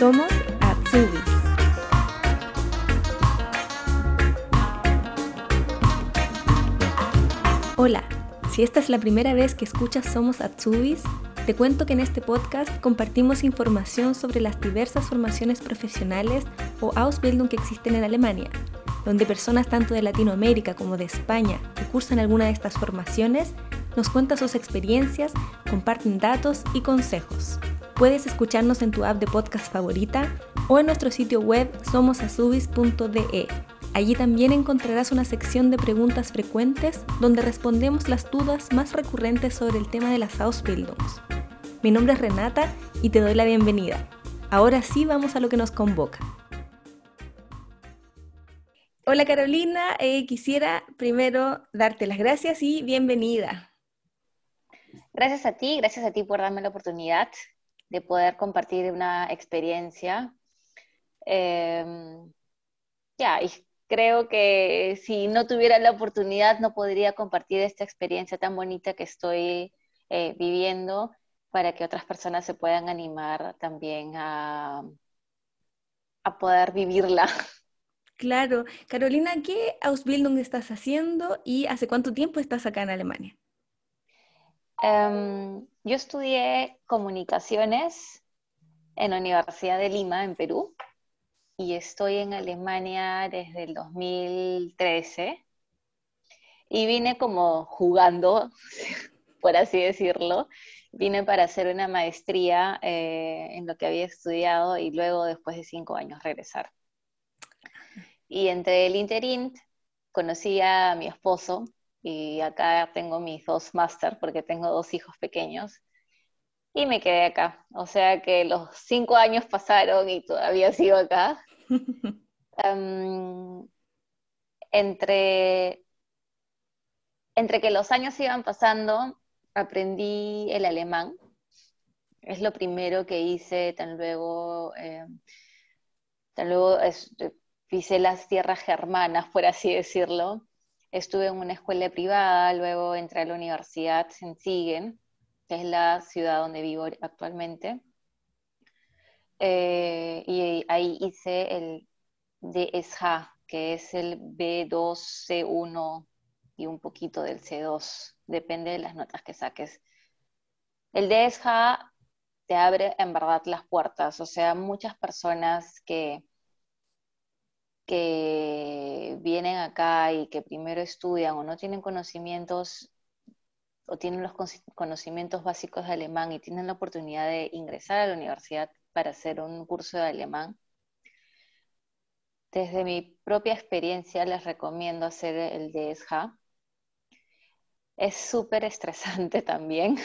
Somos Atsubis. Hola, si esta es la primera vez que escuchas Somos Atsubis, te cuento que en este podcast compartimos información sobre las diversas formaciones profesionales o Ausbildung que existen en Alemania, donde personas tanto de Latinoamérica como de España que cursan alguna de estas formaciones nos cuentan sus experiencias, comparten datos y consejos. Puedes escucharnos en tu app de podcast favorita o en nuestro sitio web somosasubis.de. Allí también encontrarás una sección de preguntas frecuentes donde respondemos las dudas más recurrentes sobre el tema de las Ausbildungs. Mi nombre es Renata y te doy la bienvenida. Ahora sí vamos a lo que nos convoca. Hola Carolina, eh, quisiera primero darte las gracias y bienvenida. Gracias a ti, gracias a ti por darme la oportunidad de poder compartir una experiencia. Em, ya, y creo que si no tuviera la oportunidad no podría compartir esta experiencia tan bonita que estoy eh, viviendo para que otras personas se puedan animar también a, a poder vivirla. Claro. Carolina, ¿qué Ausbildung estás haciendo y hace cuánto tiempo estás acá en Alemania? Um, yo estudié comunicaciones en la Universidad de Lima, en Perú, y estoy en Alemania desde el 2013. Y vine como jugando, por así decirlo. Vine para hacer una maestría eh, en lo que había estudiado y luego, después de cinco años, regresar. Y entre el interín conocí a mi esposo, y acá tengo mis dos máster porque tengo dos hijos pequeños y me quedé acá. O sea que los cinco años pasaron y todavía sigo acá. Em, entre, entre que los años iban pasando, aprendí el alemán. Es lo primero que hice, tan luego, eh, tan luego pisé las tierras germanas, por así decirlo Estuve en una escuela privada, luego entré a la universidad en Siegen, que es la ciudad donde vivo actualmente. Eh, y ahí hice el DSH, que es el B2, C1 y un poquito del C2, depende de las notas que saques. El DSH te abre en verdad las puertas, o sea, muchas personas que que vienen acá y que primero estudian o no tienen conocimientos o tienen los conocimientos básicos de alemán y tienen la oportunidad de ingresar a la universidad para hacer un curso de alemán, desde mi propia experiencia les recomiendo hacer el DSH. Es súper estresante también,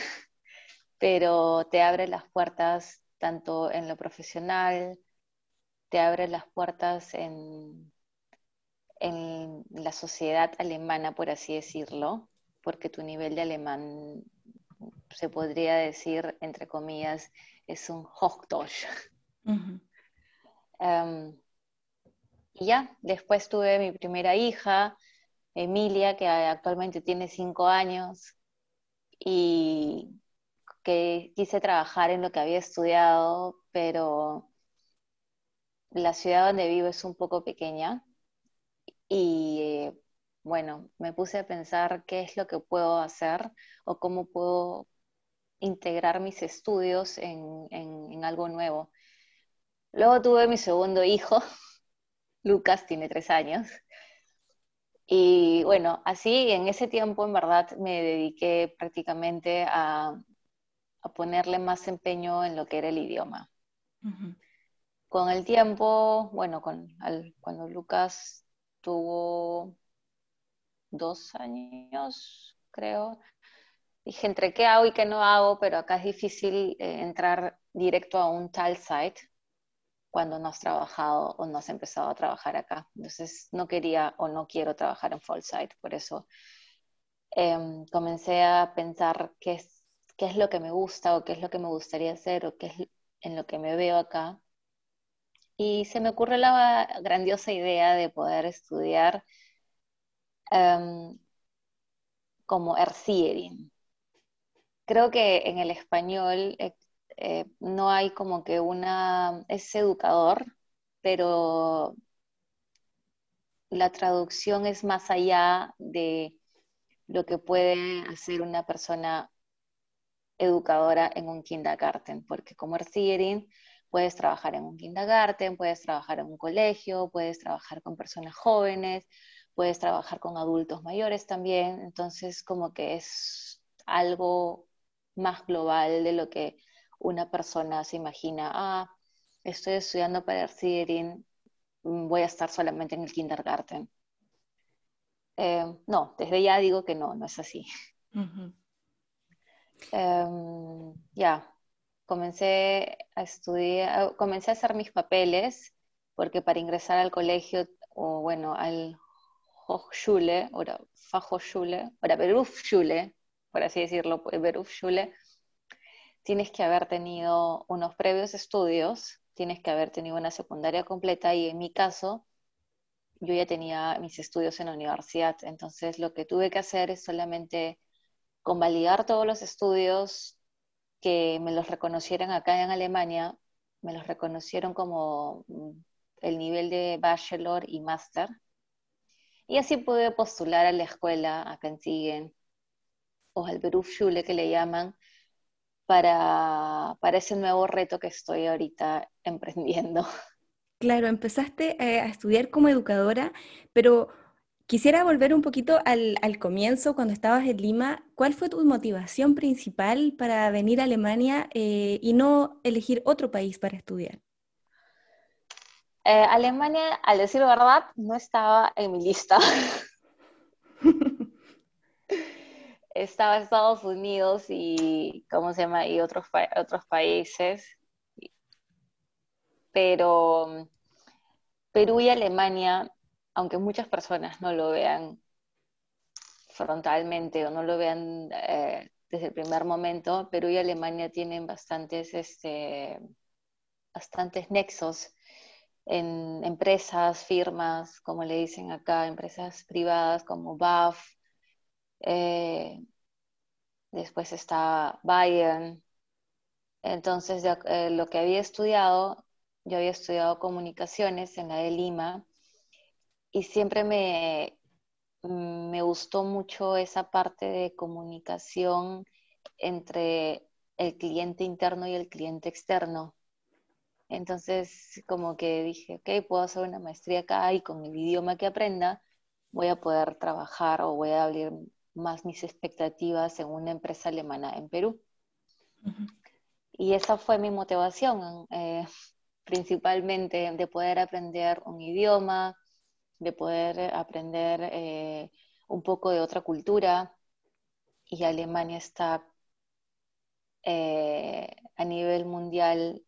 pero te abre las puertas tanto en lo profesional, te abre las puertas en, en la sociedad alemana, por así decirlo, porque tu nivel de alemán se podría decir, entre comillas, es un Hochdeutsch. Em, y ya, después tuve mi primera hija, Emilia, que actualmente tiene cinco años, y que quise trabajar en lo que había estudiado, pero la ciudad donde vivo es un poco pequeña y eh, bueno, me puse a pensar qué es lo que puedo hacer o cómo puedo integrar mis estudios en, algo nuevo. Luego tuve mi segundo hijo, Lucas tiene tres años. Y bueno, así en ese tiempo en verdad me dediqué prácticamente a ponerle más empeño en lo que era el idioma con el tiempo, bueno, cuando Lucas tuvo dos años, creo, dije entre qué hago y qué no hago, pero acá es difícil eh, entrar directo a un tal site cuando no has trabajado o no has empezado a trabajar acá. Entonces no quería o no quiero trabajar en full site, por eso em, comencé a pensar qué es, qué es lo que me gusta o qué es lo que me gustaría hacer o qué es en lo que me veo acá y se me ocurre la grandiosa idea de poder estudiar em, como Erziehering. Creo que en el español eh, no hay como que una, es educador, pero la traducción es más allá de lo que puede hacer una persona educadora en un kindergarten, porque como Erzigerin puedes trabajar en un kindergarten, puedes trabajar en un colegio, puedes trabajar con personas jóvenes, puedes trabajar con adultos mayores también, entonces como que es algo más global de lo que una persona se imagina, ah, estoy estudiando para Erzigerin, mm, voy a estar solamente en el kindergarten. Eh, no, desde ya digo que no, no es así. Em, ya, comencé a estudiar, comencé a hacer mis papeles, porque para ingresar al colegio, o bueno, al Hochschule, o Fachhochschule, o Berufsschule, por así decirlo, Berufsschule, tienes que haber tenido unos previos estudios, tienes que haber tenido una secundaria completa, y en mi caso, yo ya tenía mis estudios en la universidad, entonces lo que tuve que hacer es solamente convalidar todos los estudios que me los reconocieran acá en Alemania, me los reconocieron como mm, el nivel de bachelor y máster. Y así pude postular a la escuela acá en Siegen, o al Berufsschule que le llaman, para, para ese nuevo reto que estoy ahorita emprendiendo. Claro, empezaste eh, a estudiar como educadora, pero quisiera volver un poquito al, comienzo, cuando estabas en Lima. ¿Cuál fue tu motivación principal para venir a Alemania eh, y no elegir otro país para estudiar? Eh, Alemania, al decir verdad, no estaba en mi lista. estaba Estados Unidos y, ¿cómo se llama? Y otros, otros países pero mm, Perú y Alemania, aunque muchas personas no lo vean frontalmente o no lo vean eh, desde el primer momento, Perú y Alemania tienen bastantes, este, bastantes nexos en empresas, firmas, como le dicen acá, empresas privadas como BAF, eh, después está Bayern. Entonces, eh, lo que había estudiado yo había estudiado comunicaciones en la de Lima y siempre me, mm, me gustó mucho esa parte de comunicación entre el cliente interno y el cliente externo. Entonces, como que dije, ok, puedo hacer una maestría acá y con el idioma que aprenda voy a poder trabajar o voy a abrir más mis expectativas en una empresa alemana en Perú. Y esa fue mi motivación. Eh, principalmente de poder aprender un idioma, de poder aprender eh, un poco de otra cultura. Y Alemania está eh, a nivel mundial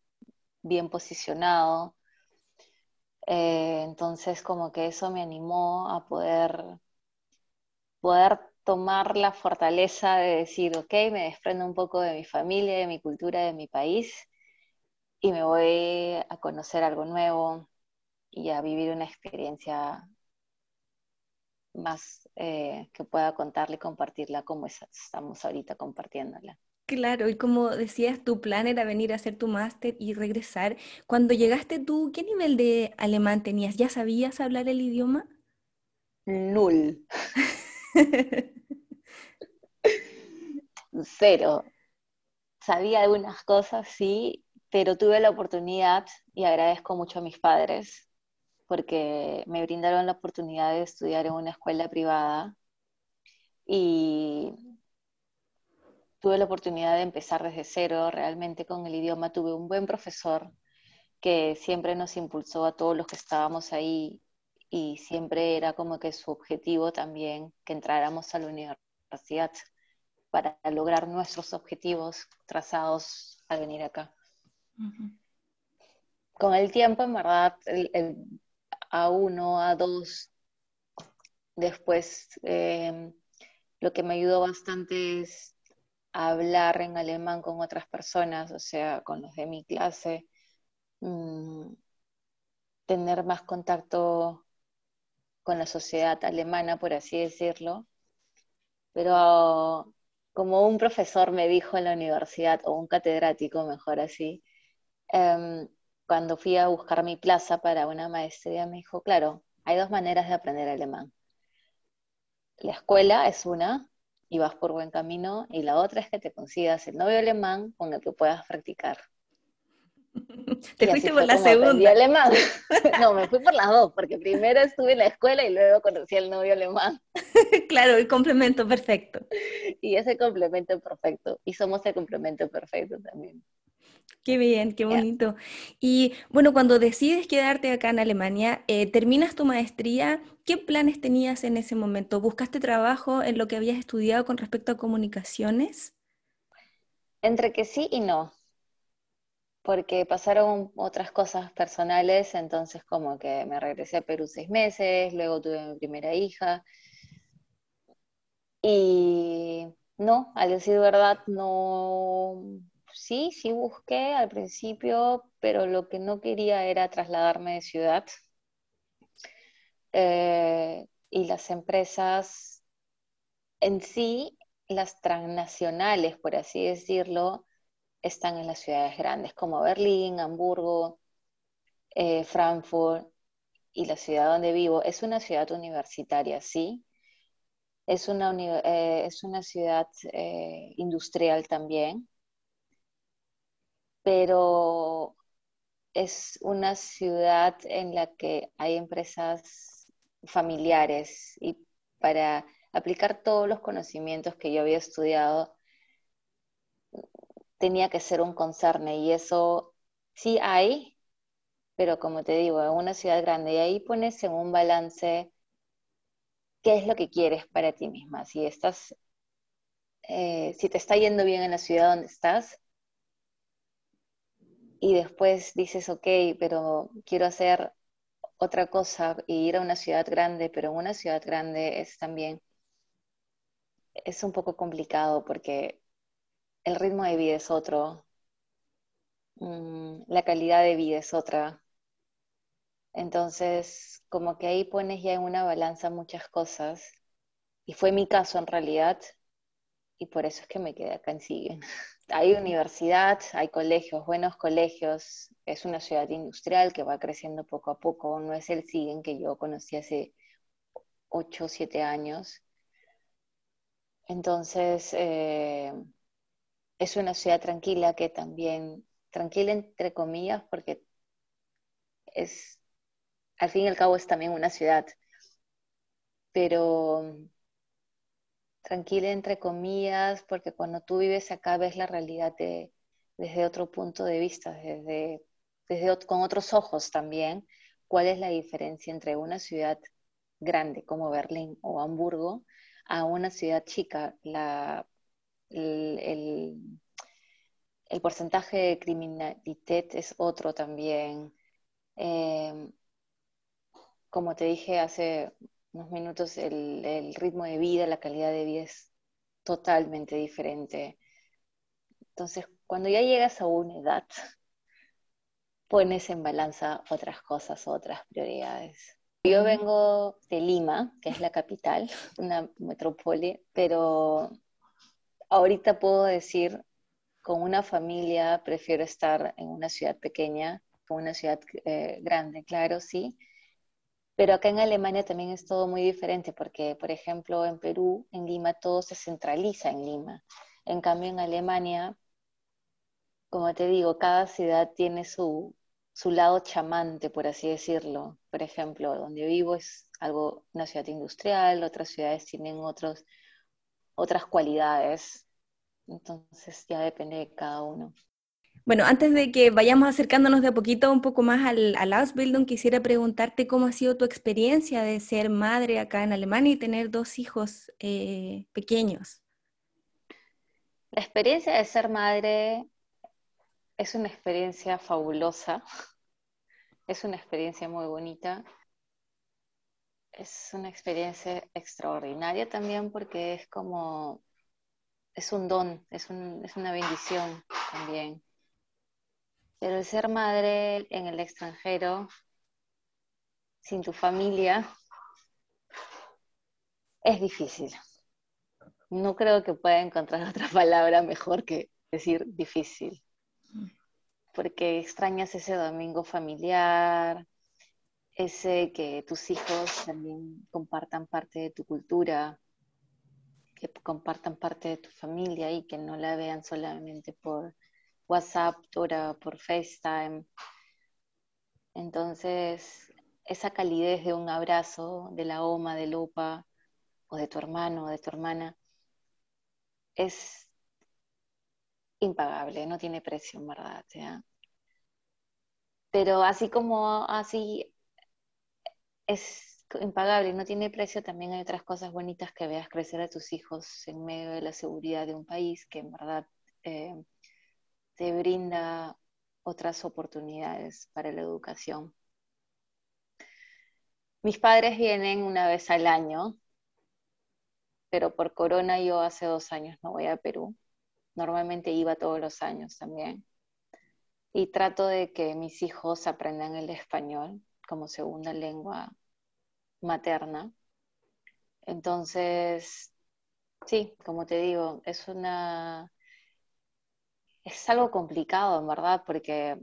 bien posicionado. Eh, entonces como que eso me animó a poder, poder tomar la fortaleza de decir, ok, me desprendo un poco de mi familia, de mi cultura, de mi país y me voy a conocer algo nuevo y a vivir una experiencia más eh, que pueda contarle y compartirla como estamos ahorita compartiéndola. Claro, y como decías, tu plan era venir a hacer tu máster y regresar. Cuando llegaste tú, ¿qué nivel de alemán tenías? ¿Ya sabías hablar el idioma? Null. Cero. Sabía algunas cosas, sí, pero tuve la oportunidad y agradezco mucho a mis padres porque me brindaron la oportunidad de estudiar en una escuela privada y tuve la oportunidad de empezar desde cero realmente con el idioma. Tuve un buen profesor que siempre nos impulsó a todos los que estábamos ahí y siempre era como que su objetivo también que entráramos a la universidad para lograr nuestros objetivos trazados al venir acá. Uh -huh. Con el tiempo, en verdad, el, el, a uno a dos Después, em, lo que me ayudó bastante es hablar en alemán con otras personas, o sea, con los de mi clase, mm, tener más contacto con la sociedad alemana, por así decirlo. Pero como un profesor me dijo en la universidad, o un catedrático, mejor así, em, cuando fui a buscar mi plaza para una maestría, me dijo, claro, hay dos maneras de aprender alemán. La escuela es una, y vas por buen camino, y la otra es que te consigas el novio alemán con el que puedas practicar. Te fuiste por la segunda. alemán. No, me fui por las dos, porque primero estuve en la escuela y luego conocí al novio alemán. Claro, el complemento perfecto. Y ese complemento perfecto. Y somos el complemento perfecto también. Qué bien, qué bonito. Y bueno, cuando decides quedarte acá en Alemania, eh, terminas tu maestría, ¿qué planes tenías en ese momento? ¿Buscaste trabajo en lo que habías estudiado con respecto a comunicaciones? Entre que sí y no porque pasaron otras cosas personales, entonces como que me regresé a Perú seis meses, luego tuve mi primera hija. Y no, al decir verdad, no, sí, sí busqué al principio, pero lo que no quería era trasladarme de ciudad. Eh, y las empresas en sí, las transnacionales, por así decirlo, están en las ciudades grandes como Berlín, Hamburgo, eh, Frankfurt y la ciudad donde vivo. Es una ciudad universitaria, sí. Es una, eh, es una ciudad industrial también, pero es una ciudad en la que hay empresas familiares y para aplicar todos los conocimientos que yo había estudiado tenía que ser un concerne y eso sí hay, pero como te digo, en una ciudad grande y ahí pones en un balance qué es lo que quieres para ti misma. Si estás, eh, si te está yendo bien en la ciudad donde estás y después dices, ok, pero quiero hacer otra cosa y ir a una ciudad grande, pero una ciudad grande es también, es un poco complicado porque el ritmo de vida es otro, mm, la calidad de vida es otra. Entonces, como que ahí pones ya en una balanza muchas cosas. Y fue mi caso en realidad, y por eso es que me quedé acá en Siguen. Hay universidad, hay colegios, buenos colegios, es una ciudad industrial que va creciendo poco a poco, no es el Siguen que yo conocí hace 8 o 7 años. Entonces, eh, es una ciudad tranquila que también, tranquila entre comillas, porque es, al fin y al cabo es también una ciudad, pero tranquila entre comillas, porque cuando tú vives acá ves la realidad desde otro punto de vista, desde, desde, con otros ojos también, cuál es la diferencia entre una ciudad grande como Berlín o Hamburgo a una ciudad chica. La el, porcentaje de criminalidad es otro también. Eh, como te dije hace unos minutos, el, ritmo de vida, la calidad de vida es totalmente diferente. Entonces, cuando ya llegas a una edad, pones en balanza otras cosas, otras prioridades. Yo vengo de Lima, que es la capital, una metrópoli, pero ahorita puedo decir, con una familia prefiero estar en una ciudad pequeña, con una ciudad eh, grande, claro, sí. Pero acá en Alemania también es todo muy diferente, porque, por ejemplo, en Perú, en Lima, todo se centraliza en Lima. En cambio, en Alemania, como te digo, cada ciudad tiene su, su lado chamante, por así decirlo. Por ejemplo, donde vivo es algo, una ciudad industrial, otras ciudades tienen otros otras cualidades. Entonces ya depende de cada uno. Bueno, antes de que vayamos acercándonos de a poquito un poco más al, al Ausbildung, quisiera preguntarte cómo ha sido tu experiencia de ser madre acá en Alemania y tener dos hijos eh, pequeños. La experiencia de ser madre es una experiencia fabulosa, es una experiencia muy bonita es una experiencia extraordinaria también porque es como, es un don, es, una bendición también. Pero ser madre en el extranjero, sin tu familia, es difícil. no creo que pueda encontrar otra palabra mejor que decir difícil. Porque extrañas ese domingo familiar, ese que tus hijos también compartan parte de tu cultura, que compartan parte de tu familia y que no la vean solamente por WhatsApp o por FaceTime. Entonces, esa calidez de un abrazo de la OMA, del OPA, o de tu hermano o de tu hermana, es impagable, no tiene precio, en verdad. Pero así como así es impagable no tiene precio, también hay otras cosas bonitas que veas crecer a tus hijos en medio de la seguridad de un país que en verdad eh, te brinda otras oportunidades para la educación. Mis padres vienen una vez al año, pero por corona yo hace dos años no voy a Perú. Normalmente iba todos los años también. Y trato de que mis hijos aprendan el español como segunda lengua materna. Entonces, sí, como te digo, es una es algo complicado, en verdad, porque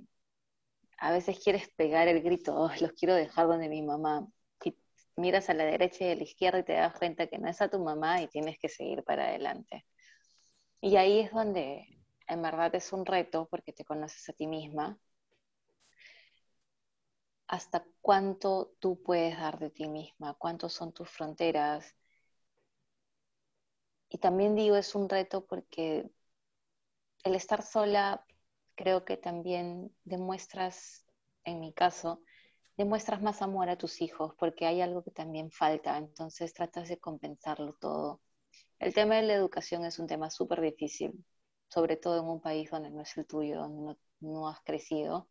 a veces quieres pegar el grito, los quiero dejar donde mi mamá. Miras a la derecha y a la izquierda y te das cuenta que no es a tu mamá y tienes que seguir para adelante. Y ahí es donde en verdad es un reto porque te conoces a ti misma. Hasta cuánto tú puedes dar de ti misma, cuántos son tus fronteras. Y también digo, es un reto porque el estar sola creo que también demuestras, en mi caso, demuestras más amor a tus hijos porque hay algo que también falta, entonces tratas de compensarlo todo. El tema de la educación es un tema súper difícil, sobre todo en un país donde no es el tuyo, donde no, has crecido.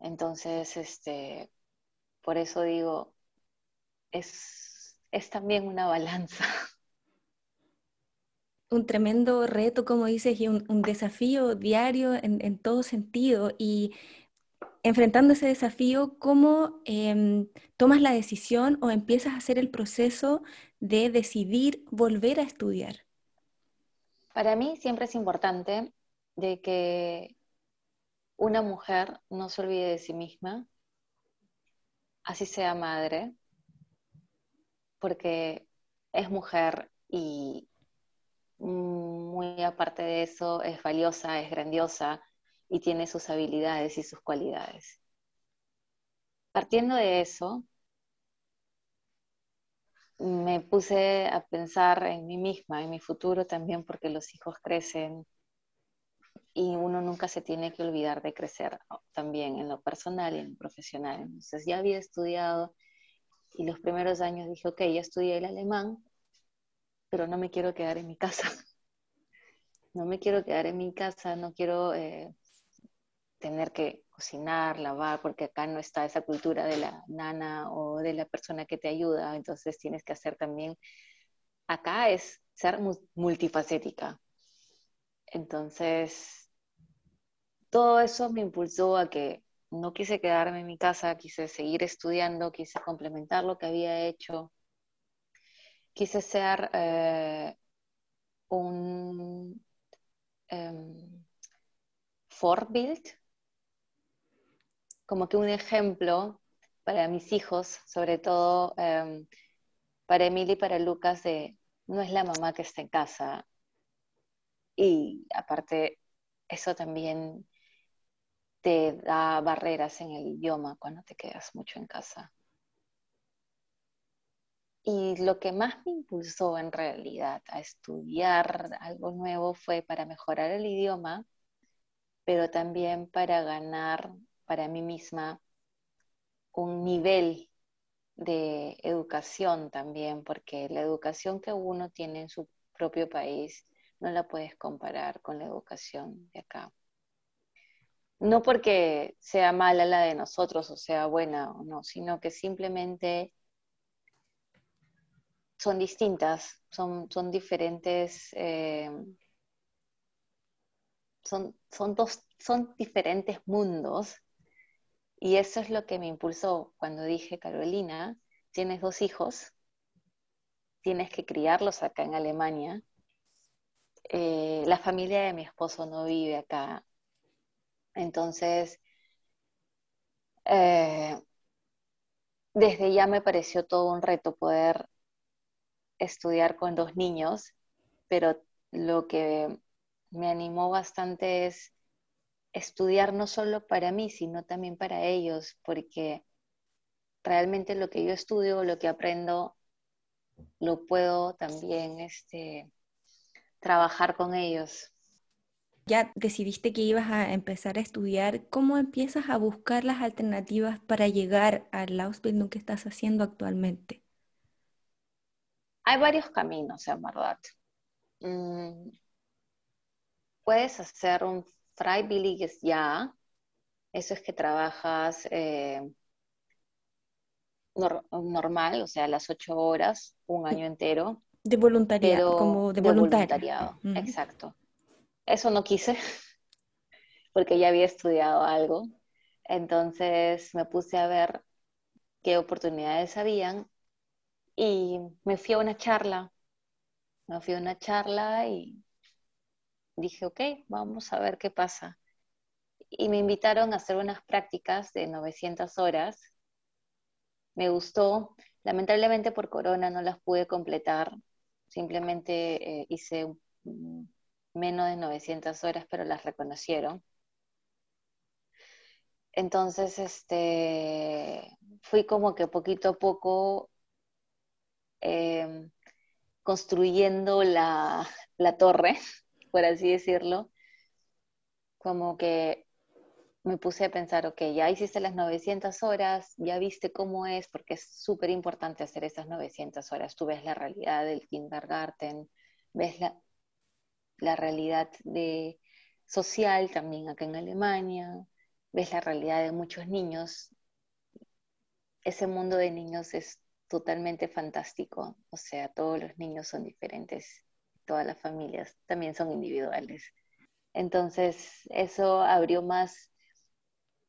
Entonces, este, por eso digo, es, es también una balanza. un tremendo reto, como dices, y un, desafío diario en, todo sentido. Y enfrentando ese desafío, ¿cómo em, tomas la decisión o empiezas a hacer el proceso de decidir volver a estudiar? Para mí siempre es importante de que una mujer no se olvide de sí misma, así sea madre, porque es mujer y muy aparte de eso, es valiosa, es grandiosa y tiene sus habilidades y sus cualidades. Partiendo de eso, me puse a pensar en mí misma, en mi futuro también, porque los hijos crecen y uno nunca se tiene que olvidar de crecer también en lo personal y en lo profesional. Entonces ya había estudiado y los primeros años dije, ok, ya estudié el alemán, pero no me quiero quedar en mi casa. No me quiero quedar en mi casa, no quiero eh, tener que cocinar, lavar, porque acá no está esa cultura de la nana o de la persona que te ayuda, entonces tienes que hacer también, acá es ser multifacética. Entonces, todo eso me impulsó a que no quise quedarme en mi casa, quise seguir estudiando, quise complementar lo que había hecho, quise ser eh, un um, como que un ejemplo para mis hijos, sobre todo em, para Emily y para Lucas, de no es la mamá que está en casa. Y aparte, eso también te da barreras en el idioma cuando te quedas mucho en casa. Y lo que más me impulsó en realidad a estudiar algo nuevo fue para mejorar el idioma, pero también para ganar para mí misma un nivel de educación también, porque la educación que uno tiene en su propio país no la puedes comparar con la educación de acá. No porque sea mala la de nosotros o sea buena o no, sino que simplemente son distintas, son, son diferentes, eh, son, son, dos, son diferentes mundos. Y eso es lo que me impulsó cuando dije, Carolina, tienes dos hijos, tienes que criarlos acá en Alemania. Eh, la familia de mi esposo no vive acá. Entonces, eh, desde ya me pareció todo un reto poder estudiar con dos niños, pero lo que me animó bastante es estudiar no solo para mí, sino también para ellos, porque realmente lo que yo estudio, lo que aprendo, lo puedo también este, trabajar con ellos. Ya decidiste que ibas a empezar a estudiar, ¿cómo empiezas a buscar las alternativas para llegar al Ausbildung que estás haciendo actualmente? Hay varios caminos, en verdad. Mm, puedes hacer un Freiwilliges ya, eso es que trabajas eh, normal, o sea, las ocho horas, un año entero. De voluntariado, como de, voluntariado. Exacto. Eso no quise, porque ya había estudiado algo. Entonces me puse a ver qué oportunidades habían y me fui a una charla. Me fui a una charla y dije, ok, vamos a ver qué pasa. Y me invitaron a hacer unas prácticas de 900 horas. Me gustó. Lamentablemente por corona no las pude completar. Simplemente eh, hice menos de 900 horas, pero las reconocieron. Entonces, este, fui como que poquito a poco em, construyendo la, la torre por así decirlo, como que me puse a pensar, ok, ya hiciste las 900 horas, ya viste cómo es, porque es súper importante hacer esas 900 horas. Tú ves la realidad del kindergarten, ves la, la realidad de, social también acá en Alemania, ves la realidad de muchos niños. Ese mundo de niños es totalmente fantástico, o sea, todos los niños son diferentes todas las familias también son individuales. Entonces, eso abrió más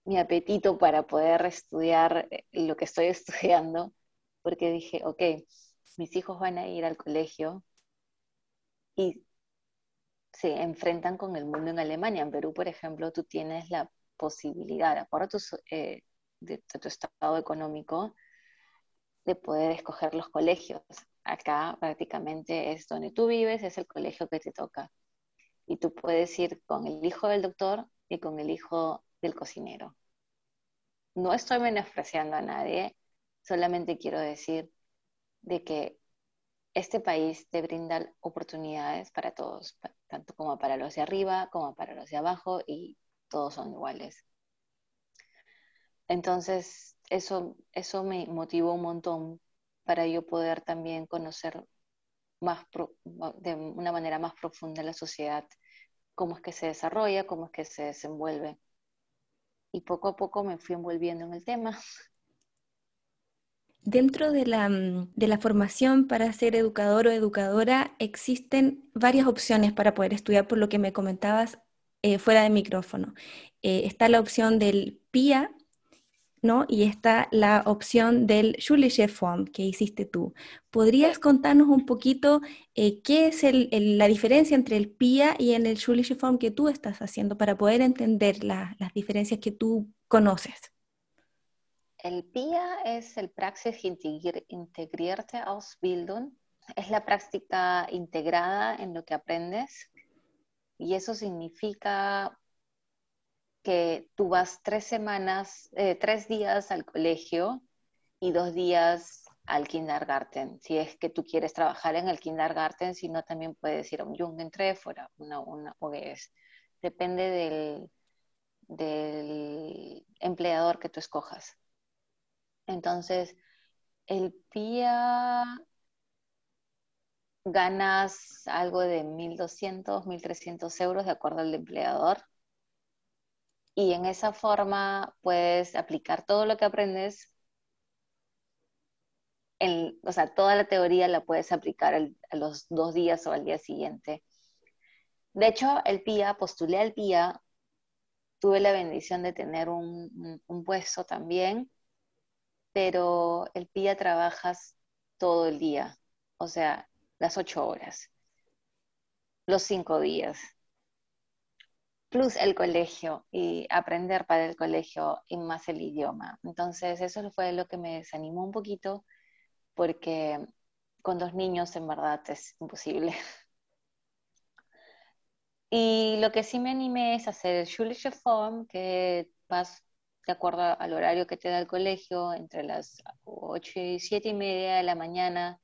mi apetito para poder estudiar eh, lo que estoy estudiando, porque dije, ok, mis hijos van a ir al colegio y se enfrentan con el mundo en Alemania. En Perú, por ejemplo, tú tienes la posibilidad, de acuerdo eh, de tu estado económico, de poder escoger los colegios acá prácticamente es donde tú vives, es el colegio que te toca. Y tú puedes ir con el hijo del doctor y con el hijo del cocinero. No estoy menospreciando a nadie, solamente quiero decir de que este país te brinda oportunidades para todos, tanto como para los de arriba como para los de abajo y todos son iguales. Entonces, eso, eso me motivó un montón para yo poder también conocer más de una manera más profunda la sociedad, cómo es que se desarrolla, cómo es que se desenvuelve. Y poco a poco me fui envolviendo en el tema. Dentro de la, de la, formación para ser educador o educadora existen varias opciones para poder estudiar, por lo que me comentabas eh, fuera de micrófono. Eh, está la opción del PIA, y está la opción del Schulische Form que hiciste tú. ¿Podrías contarnos un poquito eh, qué es la diferencia entre el PIA y en el Schulische Form que tú estás haciendo para poder entender las diferencias que tú conoces? El PIA es el Praxis Integrierte Ausbildung. Es la práctica integrada en lo que aprendes. Y eso significa que tú vas tres semanas, eh, tres días al colegio y dos días al kindergarten. Si es que tú quieres trabajar en el kindergarten, si no, también puedes ir a un Jugendtreffera, una, una OGS. Depende del, del empleador que tú escojas. Entonces, el PIA ganas algo de 1.200, 1.300 euros de acuerdo al empleador y en esa forma puedes aplicar todo lo que aprendes, o sea, toda la teoría la puedes aplicar a los dos días o al día siguiente. De hecho, el PIA, postulé al PIA, tuve la bendición de tener un, puesto también, pero el PIA trabajas todo el día. o sea, las ocho horas, los cinco días, plus el colegio y aprender para el colegio y más el idioma. Entonces eso fue lo que me desanimó un poquito porque con dos niños en verdad es imposible. Y lo que sí me animé es hacer el Schulische Form, que vas de acuerdo al horario que te da el colegio, entre las 8 y 7 y media de la mañana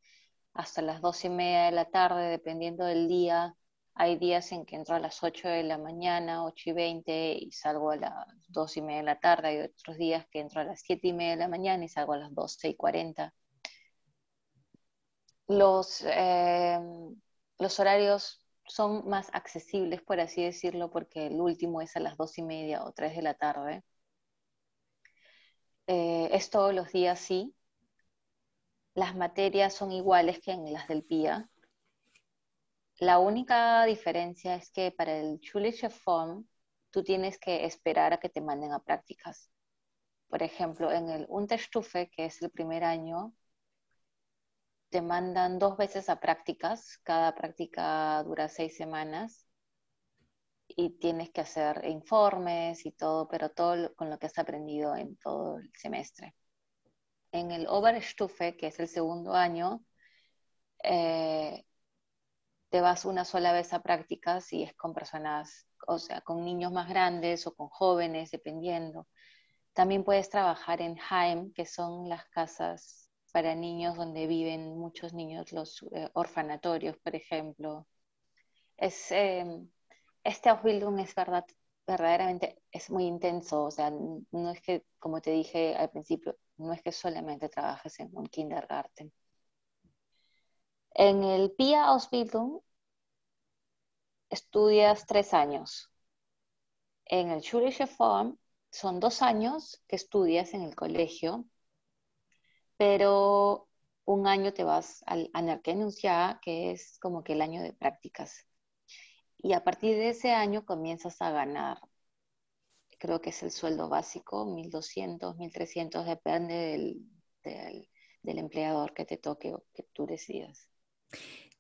hasta las 2 y media de la tarde, dependiendo del día. Hay días en que entro a las 8 de la mañana, 8 y 20, y salgo a las 2 y media de la tarde. Hay otros días que entro a las 7 y media de la mañana y salgo a las 12 y 40. Los, eh, los horarios son más accesibles, por así decirlo, porque el último es a las 2 y media o 3 de la tarde. Eh, es todos los días, sí. Las materias son iguales que en las del PIA. La única diferencia es que para el Schulische Form tú tienes que esperar a que te manden a prácticas. Por ejemplo, en el Unterstufe, que es el primer año, te mandan dos veces a prácticas. Cada práctica dura seis semanas y tienes que hacer informes y todo, pero todo con lo que has aprendido en todo el semestre. En el Oberstufe, que es el segundo año, eh, te vas una sola vez a prácticas y es con personas, o sea, con niños más grandes o con jóvenes, dependiendo. También puedes trabajar en Heim, que son las casas para niños donde viven muchos niños, los eh, orfanatorios, por ejemplo. Es, em, este Ausbildung es verdad, verdaderamente es muy intenso, o sea, no es que, como te dije al principio, no es que solamente trabajes en un kindergarten. En el PIA Ausbildung estudias tres años. En el Schulische Form son dos años que estudias en el colegio, pero un año te vas al Anerkennungsjahr, que es como que el año de prácticas. Y a partir de ese año comienzas a ganar, creo que es el sueldo básico, 1.200, 1.300, depende del, del, empleador que te toque o que tú decidas.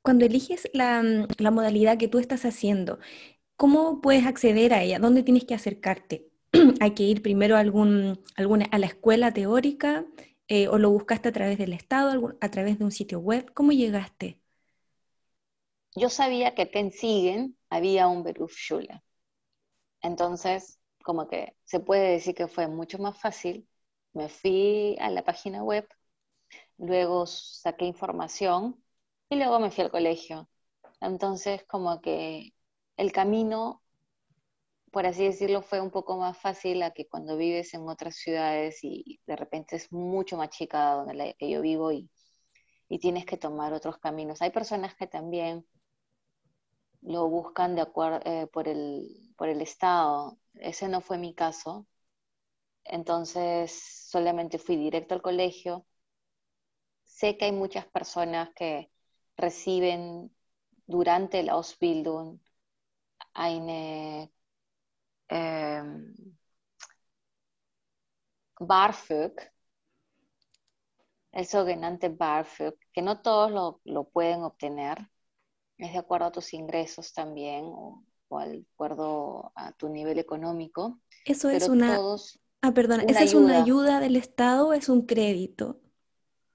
Cuando eliges la, la modalidad que tú estás haciendo, ¿cómo puedes acceder a ella? ¿Dónde tienes que acercarte? ¿Hay que ir primero a, alguna, a la escuela teórica eh, o lo buscaste a través del Estado, a través de un sitio web? ¿Cómo llegaste? yo sabía que en Siguen había un Berufsschule. Entonces, como que se puede decir que fue mucho más fácil. Me fui a la página web, luego saqué información y luego me fui al colegio. Entonces, como que el camino, por así decirlo, fue un poco más fácil a que cuando vives en otras ciudades y de repente es mucho más chica donde que yo vivo y, y tienes que tomar otros caminos. Hay personas que también lo buscan de eh, por, el, por el Estado. Ese no fue mi caso. Entonces solamente fui directo al colegio. Sé que hay muchas personas que reciben durante la Ausbildung eine ähm, BARFUG, el sogenante BARFUG, que no todos lo, lo pueden obtener es de acuerdo a tus ingresos también o, de acuerdo a tu nivel económico. Eso es una... ah, perdón, ¿esa es una ayuda del Estado o es un crédito?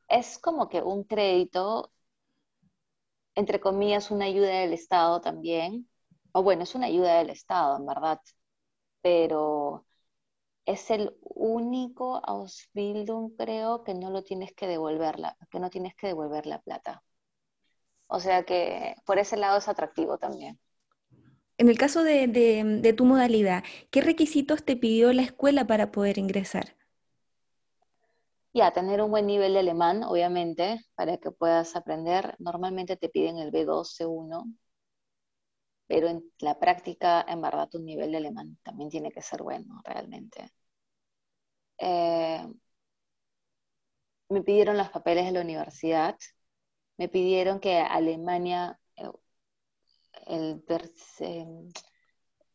Es como que un crédito, entre comillas, una ayuda del Estado también. O bueno, es una ayuda del Estado, en verdad. Pero es el único Ausbildung, creo, que no lo tienes que devolverla, que no tienes que devolver la plata. O sea que por ese lado es atractivo también. En el caso de, tu modalidad, ¿qué requisitos te pidió la escuela para poder ingresar? Ya, tener un buen nivel de alemán, obviamente, para que puedas aprender. Normalmente te piden el B2, C1, pero en la práctica, en verdad, tu nivel de alemán también tiene que ser bueno, realmente. Eh, me pidieron los papeles de la universidad, me pidieron que Alemania, eh,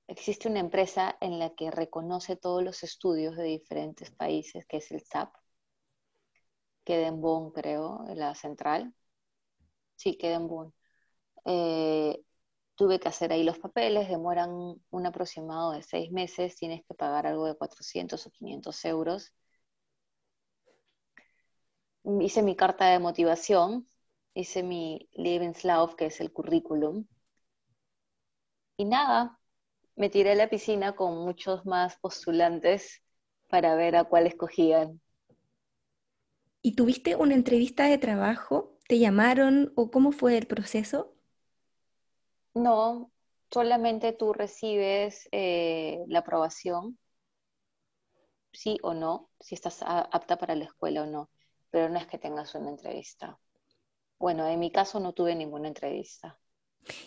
existe una empresa en la que reconoce todos los estudios de diferentes países, que es el SAP, queda en Bonn, creo, la central. Sí, quedé en Bonn. Eh, tuve que hacer ahí los papeles, demoran un aproximado de seis meses, tienes que pagar algo de 400 o 500 euros. Hice mi carta de motivación, hice mi Lebenslauf, que es el currículum. Y nada, me tiré a la piscina con muchos más postulantes para ver a cuál escogían. ¿Y tuviste una entrevista de trabajo? ¿Te llamaron o cómo fue el proceso? No, solamente tú recibes eh, la aprobación, sí o no, si estás apta para la escuela o no, pero no es que tengas una entrevista. Bueno, en mi caso no tuve ninguna entrevista.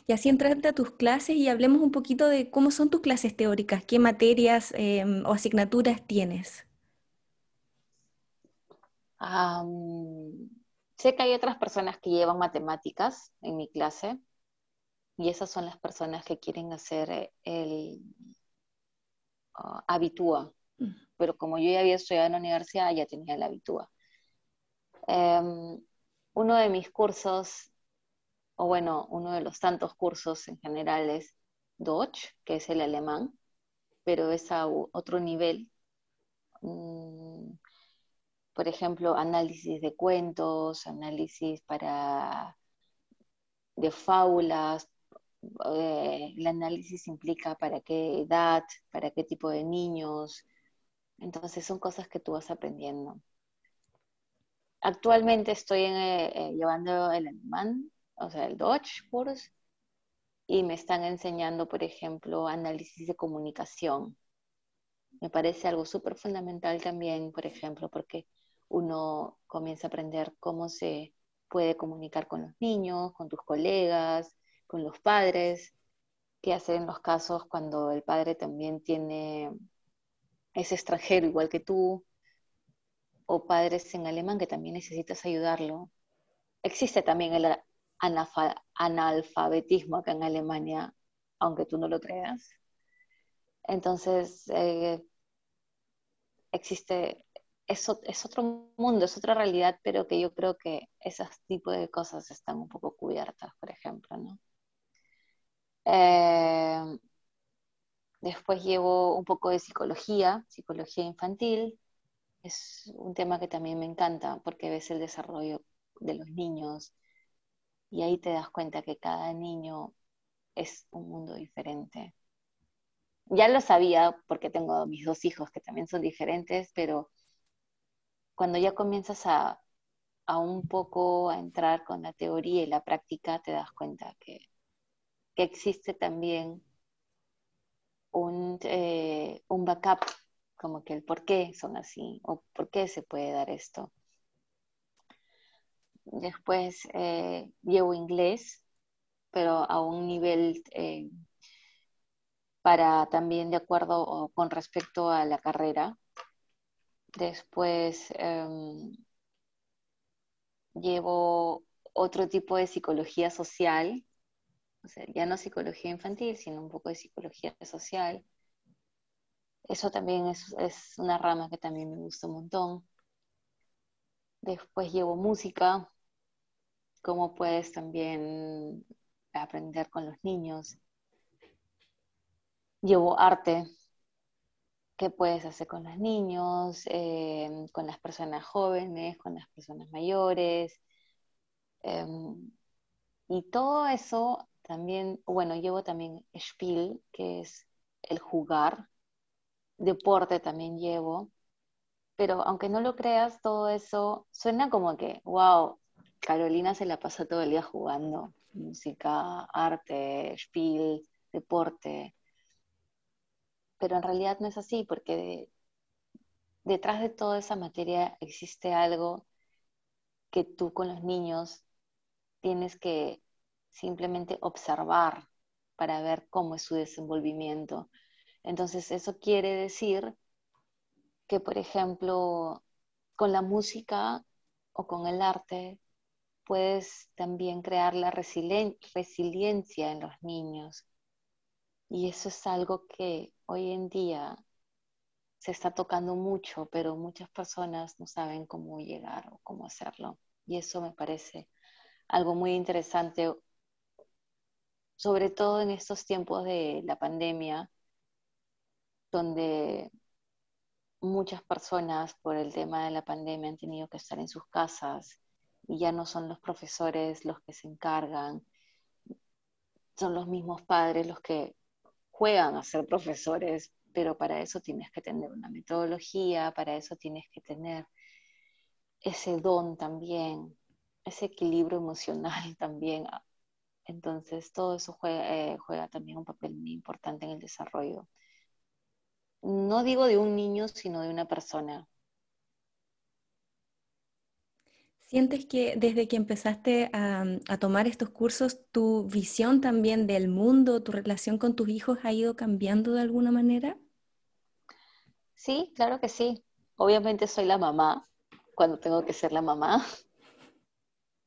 Y así entrarte a tus clases y hablemos un poquito de cómo son tus clases teóricas, qué materias em, o asignaturas tienes. Sé que hay otras personas que llevan matemáticas en mi clase y esas son las personas que quieren hacer eh, el ah, habitúa. Mm. Pero como yo ya había estudiado en la universidad, ya tenía el habitúa. Em, uno de mis cursos, o bueno, uno de los tantos cursos en general es Deutsch, que es el alemán, pero es a otro nivel. Mm, por ejemplo, análisis de cuentos, análisis para de fábulas, eh, el análisis implica para qué edad, para qué tipo de niños. Entonces son cosas que tú vas aprendiendo. Actualmente estoy eh, eh, llevando el alemán, o sea, el Deutsch course, y me están enseñando, por ejemplo, análisis de comunicación. Me parece algo súper fundamental también, por ejemplo, porque uno comienza a aprender cómo se puede comunicar con los niños, con tus colegas, con los padres, qué hacer en los casos cuando el padre también tiene, es extranjero igual que tú, o padres en alemán que también necesitas ayudarlo. Existe también el analfabetismo acá en Alemania, aunque tú no lo creas. Entonces, eh, existe, es, es, otro mundo, es otra realidad, pero que yo creo que esos tipos de cosas están un poco cubiertas, por ejemplo, ¿no? Eh, después llevo un poco de psicología, psicología infantil. Es un tema que también me encanta porque ves el desarrollo de los niños y ahí te das cuenta que cada niño es un mundo diferente. Ya lo sabía porque tengo mis dos hijos que también son diferentes, pero cuando ya comienzas a, a un poco a entrar con la teoría y la práctica, te das cuenta que que existe también un, eh, un backup, como que el por qué son así o por qué se puede dar esto. Después eh, llevo inglés, pero a un nivel eh, para también de acuerdo con respecto a la carrera. Después em, llevo otro tipo de psicología social, o sea, ya no psicología infantil, sino un poco de psicología social. Eso también es, una rama que también me gusta un montón. Después llevo música, cómo puedes también aprender con los niños. Llevo arte, qué puedes hacer con los niños, eh, con las personas jóvenes, con las personas mayores. Em, y todo eso también, bueno, llevo también Spiel, que es el jugar. Deporte también llevo. Pero aunque no lo creas, todo eso suena como que, wow, Carolina se la pasa todo el día jugando. Música, arte, Spiel, deporte. Pero en realidad no es así, porque detrás de toda esa materia existe algo que tú con los niños tienes que simplemente observar para ver cómo es su desenvolvimiento. Entonces, eso quiere decir que, por ejemplo, con la música o con el arte, puedes también crear la resiliencia en los niños. Y eso es algo que hoy en día se está tocando mucho, pero muchas personas no saben cómo llegar o cómo hacerlo. Y eso me parece algo muy interesante, sobre todo en estos tiempos de la pandemia, donde muchas personas por el tema de la pandemia han tenido que estar en sus casas y ya no son los profesores los que se encargan, son los mismos padres los que juegan a ser profesores, pero para eso tienes que tener una metodología, para eso tienes que tener ese don también, ese equilibrio emocional también. Entonces, todo eso juega, eh, juega también un papel muy importante en el desarrollo. No digo de un niño, sino de una persona. ¿Sientes que desde que empezaste a, tomar estos cursos, tu visión también del mundo, tu relación con tus hijos ha ido cambiando de alguna manera? Sí, claro que sí. Obviamente soy la mamá cuando tengo que ser la mamá.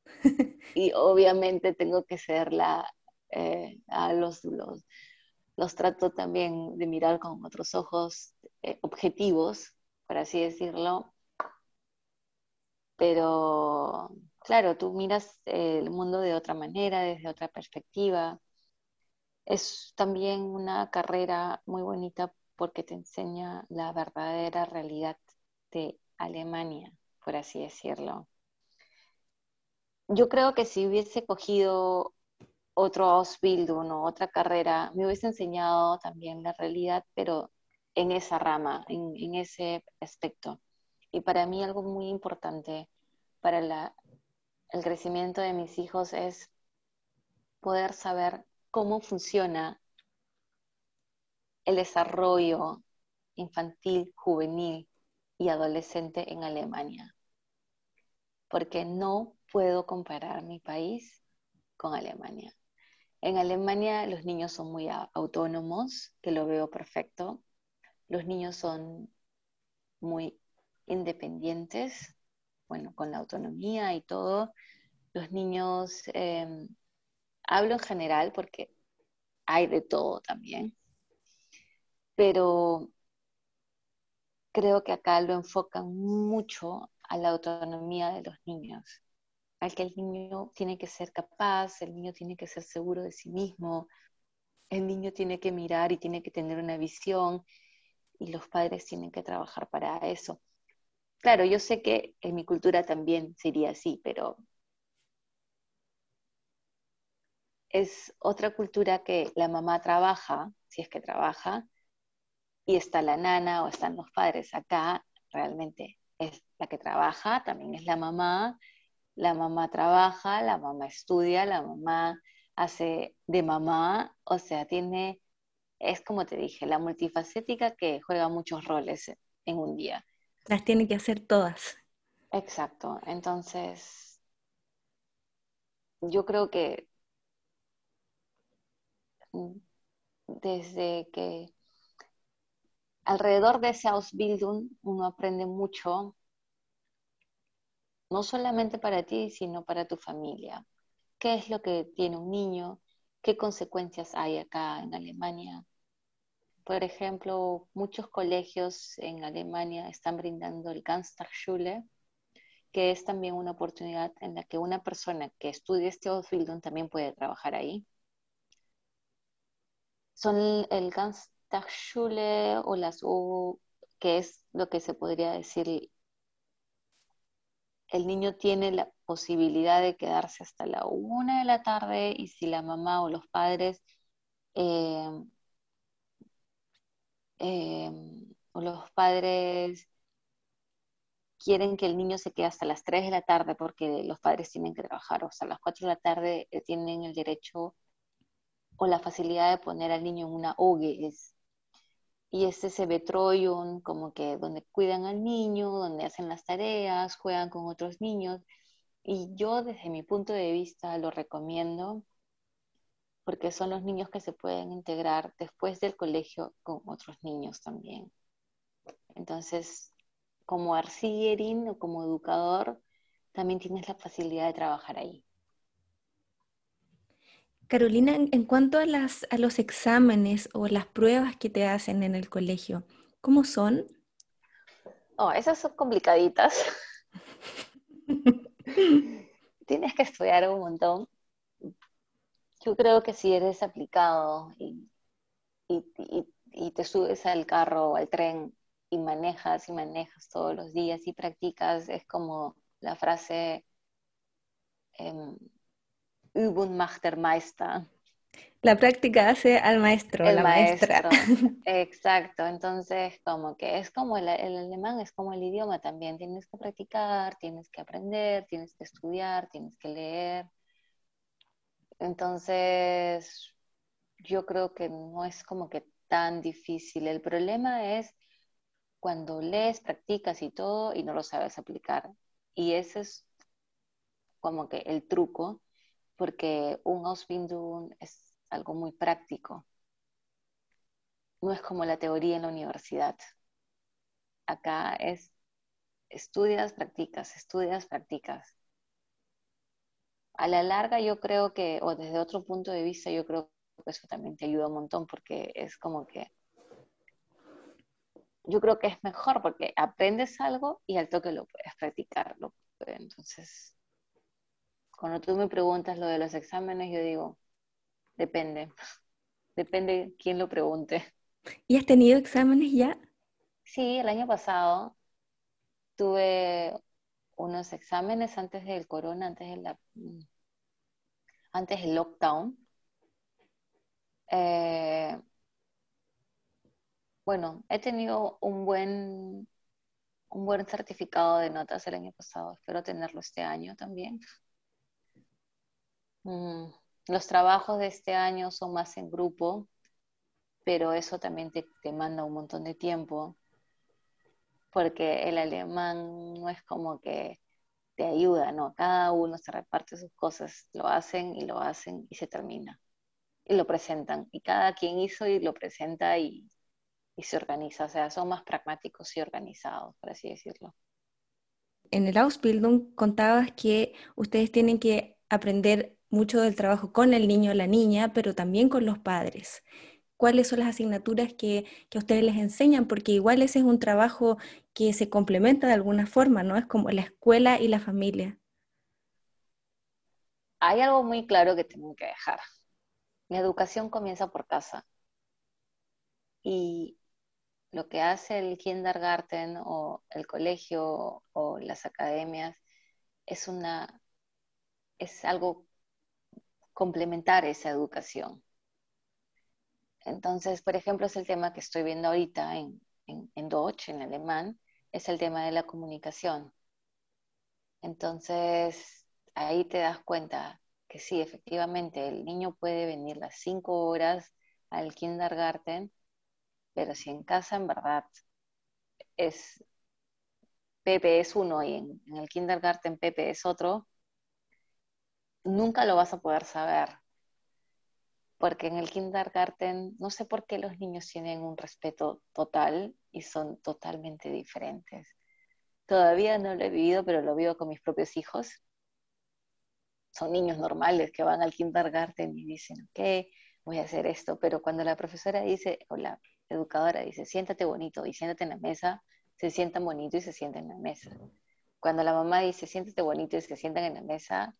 y obviamente tengo que ser la, eh, a los, los, los, trato también de mirar con otros ojos eh, objetivos, por así decirlo, pero claro, tú miras el mundo de otra manera, desde otra perspectiva. Es también una carrera muy bonita porque te enseña la verdadera realidad de Alemania, por así decirlo. Yo creo que si hubiese cogido otro Ausbildung o otra carrera, me hubiese enseñado también la realidad, pero en esa rama, en, en ese aspecto. Y para mí algo muy importante para el crecimiento de mis hijos es poder saber cómo funciona el desarrollo infantil, juvenil y adolescente en Alemania. Porque no puedo comparar mi país con Alemania. En Alemania los niños son muy autónomos, que lo veo perfecto. Los niños son muy independientes, bueno, con la autonomía y todo. Los niños, em, hablo en general porque hay de todo también, pero creo que acá lo enfocan mucho a la autonomía de los niños, al que el niño tiene que ser capaz, el niño tiene que ser seguro de sí mismo, el niño tiene que mirar y tiene que tener una visión y los padres tienen que trabajar para eso. Claro, yo sé que en mi cultura también sería así, pero es otra cultura que la mamá trabaja, si es que trabaja, y está la nana o están los padres. Acá realmente es la que trabaja, también es la mamá, la mamá trabaja, la mamá estudia, la mamá hace de mamá, o sea, tiene, es como te dije, la multifacética que juega muchos roles en un día. Las tiene que hacer todas. Exacto. Entonces, yo creo que desde que alrededor de ese Ausbildung uno aprende mucho, no solamente para ti, sino para tu familia. ¿Qué es lo que tiene un niño? ¿Qué consecuencias hay acá en Alemania? Por ejemplo, muchos colegios en Alemania están brindando el Ganztagsschule, que es también una oportunidad en la que una persona que estudie este Ausbildung también puede trabajar ahí. Son el Ganztagsschule o las U, que es lo que se podría decir, el niño tiene la posibilidad de quedarse hasta la una de la tarde y si la mamá o los padres eh, Em, o los padres quieren que el niño se quede hasta las 3 de la tarde porque los padres tienen que trabajar, o sea, las 4 de la tarde eh, tienen el derecho o la facilidad de poner al niño en una OGE. y este es ese betroyun, como que donde cuidan al niño, donde hacen las tareas, juegan con otros niños. Y yo desde mi punto de vista lo recomiendo porque son los niños que se pueden integrar después del colegio con otros niños también. Entonces, como arcillerín o como educador, también tienes la facilidad de trabajar ahí. Carolina, en cuanto a, las, a los exámenes o las pruebas que te hacen en el colegio, ¿cómo son? Oh, esas son complicaditas. tienes que estudiar un montón. Yo creo que si eres aplicado y, y, te subes al carro o al tren y manejas y manejas todos los días y practicas, es como la frase eh, Übung macht der Meister. La práctica hace al maestro, el la maestra. Exacto, entonces como que es como el, alemán, es como el idioma también, tienes que practicar, tienes que aprender, tienes que estudiar, tienes que leer. Entonces, yo creo que no es como que tan difícil. El problema es cuando lees, practicas y todo y no lo sabes aplicar. Y ese es como que el truco, porque un Ausbildung es algo muy práctico. No es como la teoría en la universidad. Acá es estudias, practicas, estudias, practicas. A la larga yo creo que, o desde otro punto de vista, yo creo que eso también te ayuda un montón porque es como que yo creo que es mejor porque aprendes algo y al toque lo puedes practicar. Entonces, cuando tú me preguntas lo de los exámenes, yo digo, Depende. Depende quién lo pregunte. ¿Y has tenido exámenes ya? Sí, el año pasado tuve unos exámenes antes del corona, antes de la antes del lockdown. Eh, bueno, he tenido un buen un buen certificado de notas el año pasado. Espero tenerlo este año también. Mm. Los trabajos de este año son más en grupo, pero eso también te, manda un montón de tiempo, porque el alemán no es como que te ayuda, ¿no? Cada uno se reparte sus cosas, lo hacen y lo hacen y se termina. Y lo presentan. Y cada quien hizo y lo presenta y, y se organiza. O sea, son más pragmáticos y organizados, por así decirlo. En el Ausbildung contabas que ustedes tienen que aprender mucho del trabajo con el niño o la niña, pero también con los padres. ¿Cuáles son las asignaturas que, que ustedes les enseñan? Porque igual ese es un trabajo que se complementa de alguna forma, ¿no? Es como la escuela y la familia. Hay algo muy claro que tengo que dejar. La educación comienza por casa. Y lo que hace el kindergarten o el colegio o las academias es una es algo complementar esa educación. Entonces, por ejemplo, es el tema que estoy viendo ahorita en, en, Deutsch, en alemán, es el tema de la comunicación. Entonces, ahí te das cuenta que sí, efectivamente, el niño puede venir las cinco horas al kindergarten, pero si en casa en verdad es Pepe es uno y en, en el kindergarten Pepe es otro, nunca lo vas a poder saber. Porque en el kindergarten, no sé por qué los niños tienen un respeto total y son totalmente diferentes. Todavía no lo he vivido, pero lo vivo con mis propios hijos. Son niños normales que van al kindergarten y dicen, ok, voy a hacer esto, pero cuando la profesora dice, o la educadora dice, siéntate bonito y siéntate en la mesa, se sientan bonito y se sientan en la mesa. Cuando la mamá dice, siéntate bonito y se sientan en la mesa,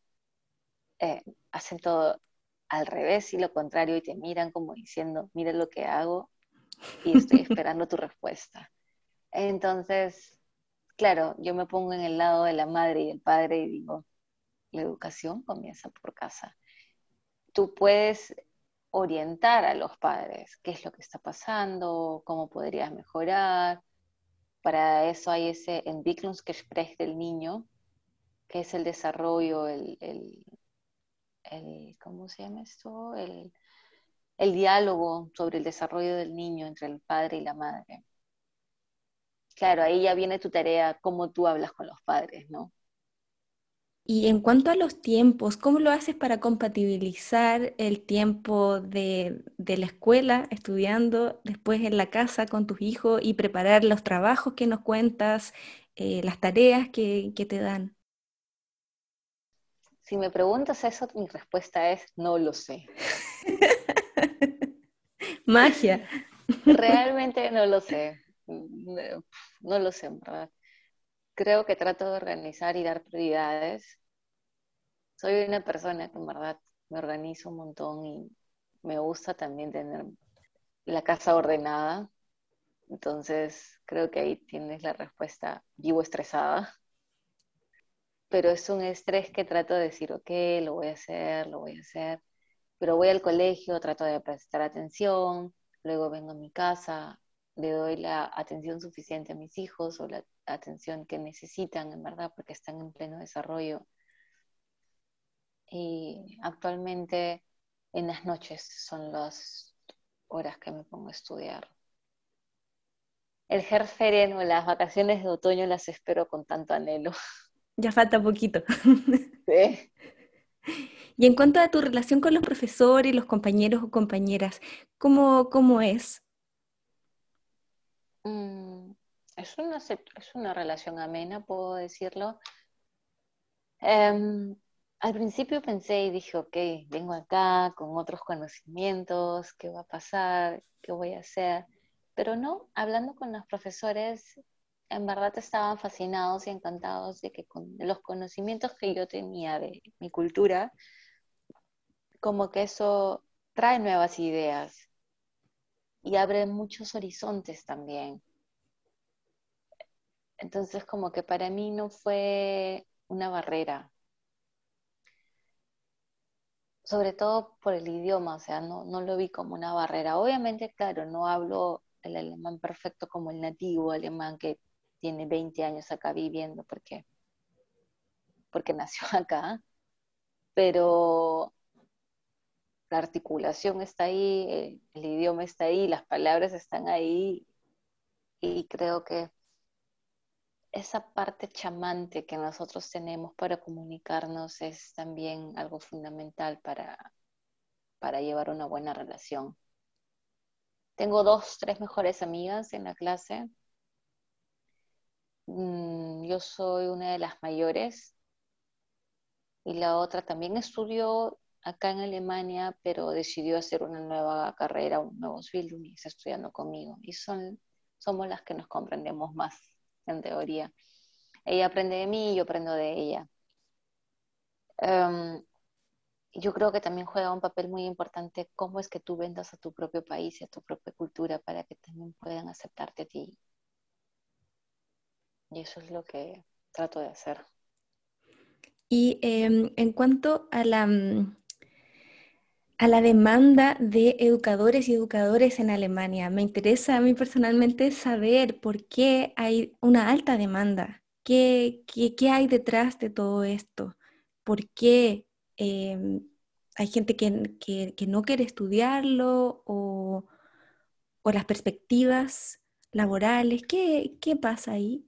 eh, hacen todo al revés y lo contrario y te miran como diciendo, mira lo que hago y estoy esperando tu respuesta. Entonces, claro, yo me pongo en el lado de la madre y el padre y digo, la educación comienza por casa. Tú puedes orientar a los padres qué es lo que está pasando, cómo podrías mejorar. Para eso hay ese Entwicklungsgespräch del niño, que es el desarrollo, el, el, ¿cómo se llama esto? El, el diálogo sobre el desarrollo del niño entre el padre y la madre. Claro, ahí ya viene tu tarea, cómo tú hablas con los padres, ¿no? Y en cuanto a los tiempos, ¿cómo lo haces para compatibilizar el tiempo de, de, la escuela, estudiando, después en la casa con tus hijos y preparar los trabajos que nos cuentas, eh, las tareas que, que te dan? Si me preguntas eso, mi respuesta es no lo sé. Magia. Realmente no lo sé. No lo sé, verdad. Creo que trato de organizar y dar prioridades. soy una persona que en verdad me organizo un montón y me gusta también tener la casa ordenada. Entonces, creo que ahí tienes la respuesta. Vivo estresada, pero es un estrés que trato de decir, ok, lo voy a hacer, lo voy a hacer. Pero voy al colegio, trato de prestar atención, luego vengo a mi casa, le doy la atención suficiente a mis hijos o la atención que necesitan, en verdad, porque están en pleno desarrollo. Y actualmente en las noches son las horas que me pongo a estudiar. El o las vacaciones de otoño las espero con tanto anhelo. Ya falta poquito. Sí. Y en cuanto a tu relación con los profesores, los compañeros o compañeras, ¿cómo, cómo es? Mm, es, una, es una relación amena, puedo decirlo. Em, al principio pensé y dije, ok, vengo acá con otros conocimientos, ¿qué va a pasar? ¿Qué voy a hacer? Pero no, hablando con los profesores, en verdad estaban fascinados y encantados de que con los conocimientos que yo tenía de mi cultura, como que eso trae nuevas ideas y abre muchos horizontes también. Entonces, como que para mí no fue una barrera, sobre todo por el idioma, o sea, no, no lo vi como una barrera. Obviamente, claro, no hablo el alemán perfecto como el nativo alemán que tiene 20 años acá viviendo porque, porque nació acá, pero la articulación está ahí, el, idioma está ahí, las palabras están ahí y creo que esa parte chamante que nosotros tenemos para comunicarnos es también algo fundamental para, para llevar una buena relación. Tengo dos, tres mejores amigas en la clase. Mm, yo soy una de las mayores y la otra también estudió acá en Alemania, pero decidió hacer una nueva carrera, un nuevo Bildung y está estudiando conmigo. Y son, somos las que nos comprendemos más, en teoría. Ella aprende de mí y yo aprendo de ella. Em, yo creo que también juega un papel muy importante cómo es que tú vendas a tu propio país y a tu propia cultura para que también puedan aceptarte a ti. Y eso es lo que trato de hacer. Y em, en cuanto a la, mm, a la demanda de educadores y educadores en Alemania. Me interesa a mí personalmente saber por qué hay una alta demanda, qué, qué, hay detrás de todo esto, por qué em, hay gente que, no quiere estudiarlo o, o las perspectivas laborales, ¿qué, qué pasa ahí?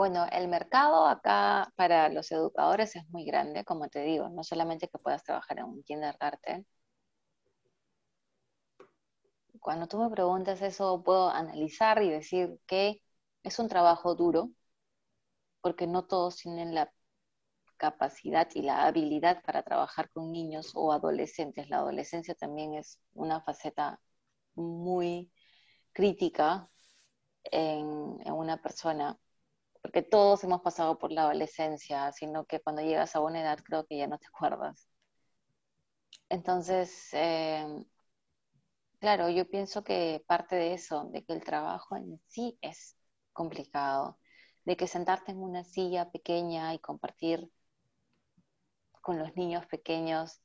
Bueno, el mercado acá para los educadores es muy grande, como te digo, no solamente que puedas trabajar en un kindergarten. Cuando tú me preguntas eso, puedo analizar y decir que es un trabajo duro, porque no todos tienen la capacidad y la habilidad para trabajar con niños o adolescentes. La adolescencia también es una faceta muy crítica en una persona porque todos hemos pasado por la adolescencia, sino que cuando llegas a una edad creo que ya no te acuerdas. Entonces, eh, claro, yo pienso que parte de eso, de que el trabajo en sí es complicado, de que sentarte en una silla pequeña y compartir con los niños pequeños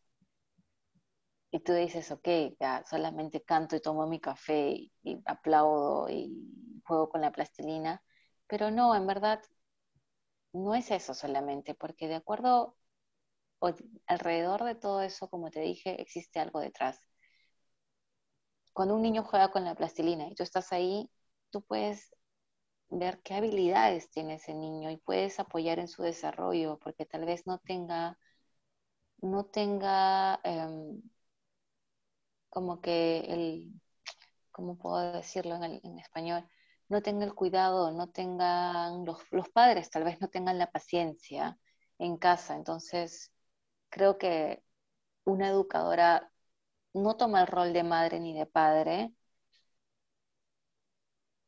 y tú dices, ok, ya solamente canto y tomo mi café y aplaudo y juego con la plastilina, pero no, en verdad, no es eso solamente, porque de acuerdo, alrededor de todo eso, como te dije, existe algo detrás. Cuando un niño juega con la plastilina y tú estás ahí, tú puedes ver qué habilidades tiene ese niño y puedes apoyar en su desarrollo, porque tal vez no tenga, no tenga em, como que el, ¿cómo puedo decirlo en español? No tenga el cuidado, no tengan, los, los padres tal vez no tengan la paciencia en casa. Entonces, creo que una educadora no toma el rol de madre ni de padre,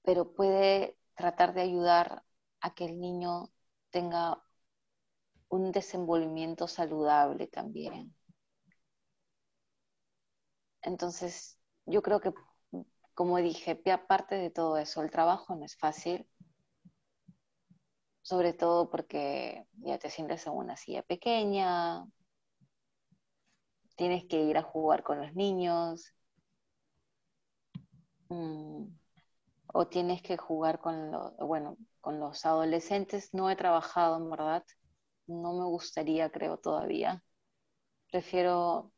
pero puede tratar de ayudar a que el niño tenga un desenvolvimiento saludable también. Entonces, yo creo que, como dije, aparte de todo eso, el trabajo no es fácil, sobre todo porque ya te sientes en una silla pequeña, tienes que ir a jugar con los niños, mm, o tienes que jugar con, bueno, con los adolescentes. No he trabajado, en verdad, no me gustaría, creo, todavía. Prefiero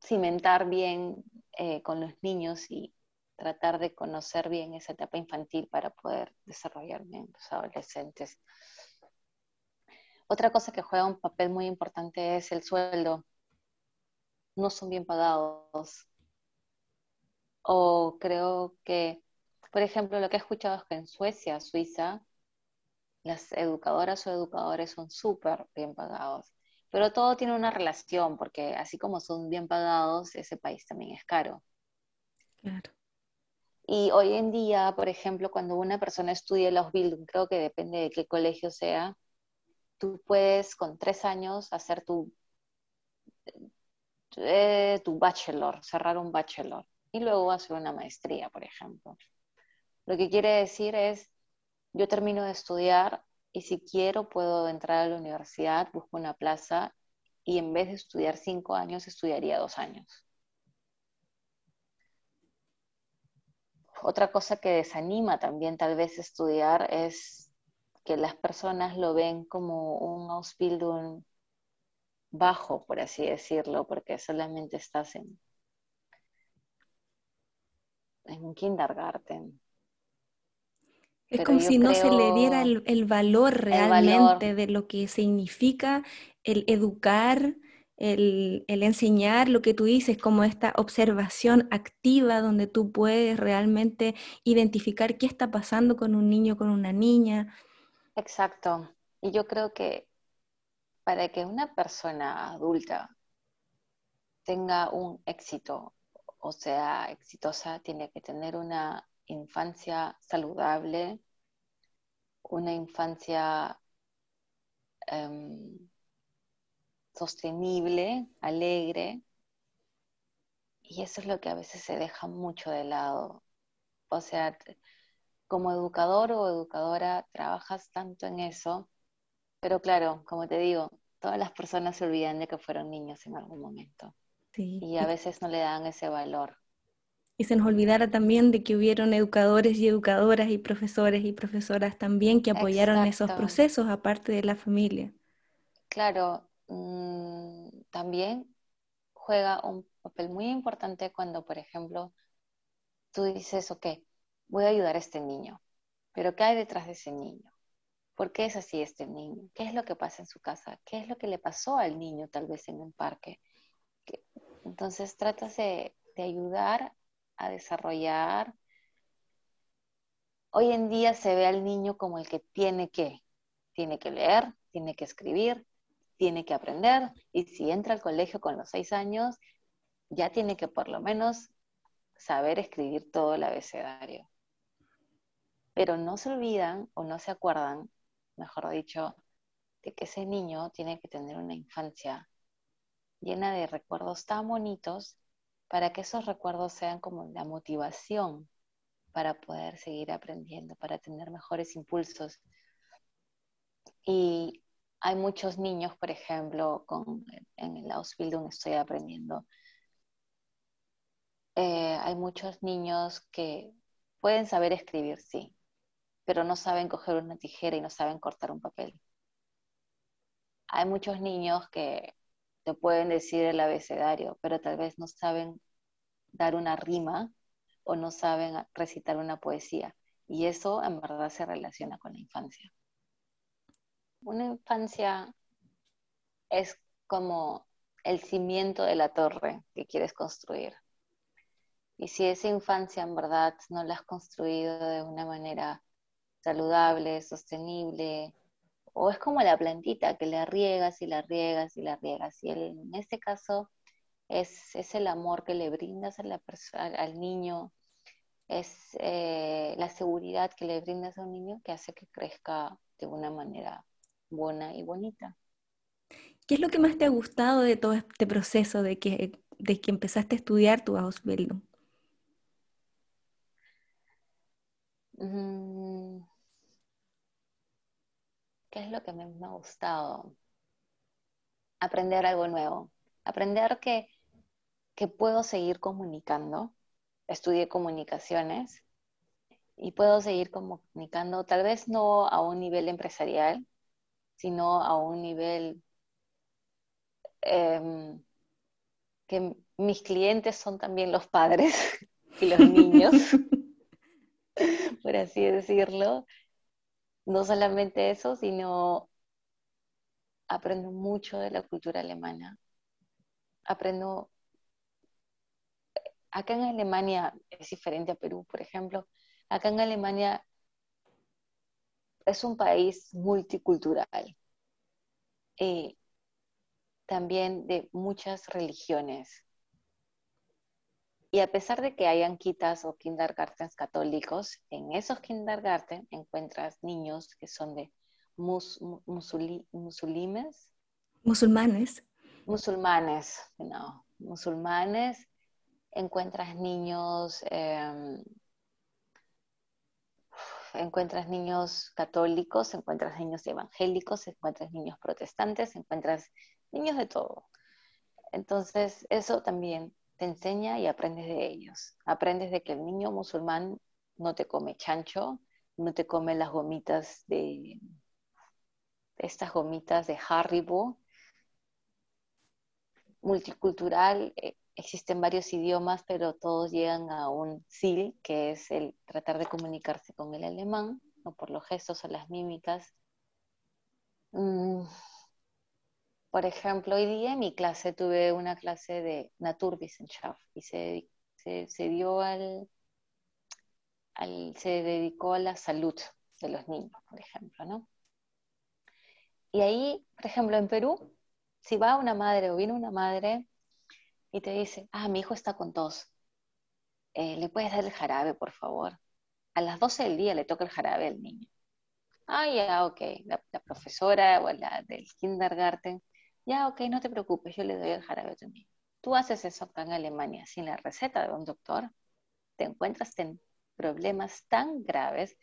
cimentar bien eh, con los niños y tratar de conocer bien esa etapa infantil para poder desarrollarme en los adolescentes. Otra cosa que juega un papel muy importante es el sueldo. No son bien pagados. O creo que, por ejemplo, lo que he escuchado es que en Suecia, Suiza, las educadoras o educadores son súper bien pagados. Pero todo tiene una relación, porque así como son bien pagados, ese país también es caro. Claro. Y hoy en día, por ejemplo, cuando una persona estudia los Ausbildung, creo que depende de qué colegio sea, tú puedes con tres años hacer tu, eh, tu bachelor, cerrar un bachelor, y luego hacer una maestría, por ejemplo. Lo que quiere decir es, yo termino de estudiar y si quiero puedo entrar a la universidad, busco una plaza y en vez de estudiar cinco años, estudiaría dos años. Otra cosa que desanima también tal vez estudiar es que las personas lo ven como un Ausbildung bajo, por así decirlo, porque solamente estás en, en un kindergarten. Es como si no se le diera el, valor realmente de lo que significa el educar, el, enseñar lo que tú dices, como esta observación activa donde tú puedes realmente identificar qué está pasando con un niño, con una niña. Exacto. Y yo creo que para que una persona adulta tenga un éxito, o sea, exitosa, tiene que tener una infancia saludable, una infancia em, sostenible, alegre, y eso es lo que a veces se deja mucho de lado. O sea, como educador o educadora trabajas tanto en eso, pero claro, como te digo, todas las personas se olvidan de que fueron niños en algún momento. Y a veces no le dan ese valor y se nos olvidara también de que hubieron educadores y educadoras y profesores y profesoras también que apoyaron esos procesos aparte de la familia. Claro, mm, también juega un papel muy importante cuando, por ejemplo, tú dices, ok, voy a ayudar a este niño, pero ¿qué hay detrás de ese niño? ¿Por qué es así este niño? ¿Qué es lo que pasa en su casa? ¿Qué es lo que le pasó al niño tal vez en un parque? Entonces tratas de, de ayudar a desarrollar. Hoy en día se ve al niño como el que tiene que, tiene que leer, tiene que escribir, tiene que aprender, y si entra al colegio con los seis años, ya tiene que por lo menos saber escribir todo el abecedario. Pero no se olvidan o no se acuerdan, mejor dicho, de que ese niño tiene que tener una infancia llena de recuerdos tan bonitos para que esos recuerdos sean como la motivación para poder seguir aprendiendo, para tener mejores impulsos. Y hay muchos niños, por ejemplo, en el Ausbildung estoy aprendiendo, eh, hay muchos niños que pueden saber escribir, sí, pero no saben coger una tijera y no saben cortar un papel. Hay muchos niños que te pueden decir el abecedario, pero tal vez no saben dar una rima o no saben recitar una poesía. Y eso en verdad se relaciona con la infancia. Una infancia es como el cimiento de la torre que quieres construir. Y si esa infancia en verdad no la has construido de una manera saludable, sostenible, o es como la plantita que la riegas y la riegas y la riegas. Y en este caso es, el amor que le brindas a la al niño, es eh, la seguridad que le brindas a un niño que hace que crezca de una manera buena y bonita. ¿Qué es lo que más te ha gustado de todo este proceso de que, de que empezaste a estudiar tu Ausbildung? Mm. ¿Qué es lo que me ha gustado? Aprender algo nuevo. Aprender que, que puedo seguir comunicando. Estudié comunicaciones y puedo seguir comunicando, tal vez no a un nivel empresarial, sino a un nivel em, que mis clientes son también los padres y los niños, por así decirlo. No solamente eso, sino aprendo mucho de la cultura alemana. Aprendo, acá en Alemania es diferente a Perú, por ejemplo, acá en Alemania es un país multicultural, eh, también de muchas religiones. Y a pesar de que hayan quitas o kindergartens católicos, en esos kindergarten encuentras niños que son de mus, musulmanes. Musulmanes. Musulmanes, no, musulmanes. Encuentras niños em, encuentras niños católicos, encuentras niños evangélicos, encuentras niños protestantes, encuentras niños de todo. Entonces, eso también te enseña y aprendes de ellos. Aprendes de que el niño musulmán no te come chancho, no te come las gomitas de, estas gomitas de Haribo. Multicultural, eh, existen varios idiomas, pero todos llegan a un SIL, que es el tratar de comunicarse con el alemán, o por los gestos o las mímicas. Mm, por ejemplo, hoy día en mi clase tuve una clase de Naturwissenschaft y se, se, dio al, se dedicó a la salud de los niños, por ejemplo, ¿no? Y ahí, por ejemplo, en Perú, si va una madre o viene una madre y te dice, ah, mi hijo está con tos, eh, ¿le puedes dar el jarabe, por favor? A las 12 del día le toca el jarabe al niño. Ah, ya, ok, la, profesora o la del kindergarten, ya, ok, no te preocupes, yo le doy el jarabe a tu niño. Tú haces eso acá en Alemania sin la receta de un doctor, te encuentras en problemas tan graves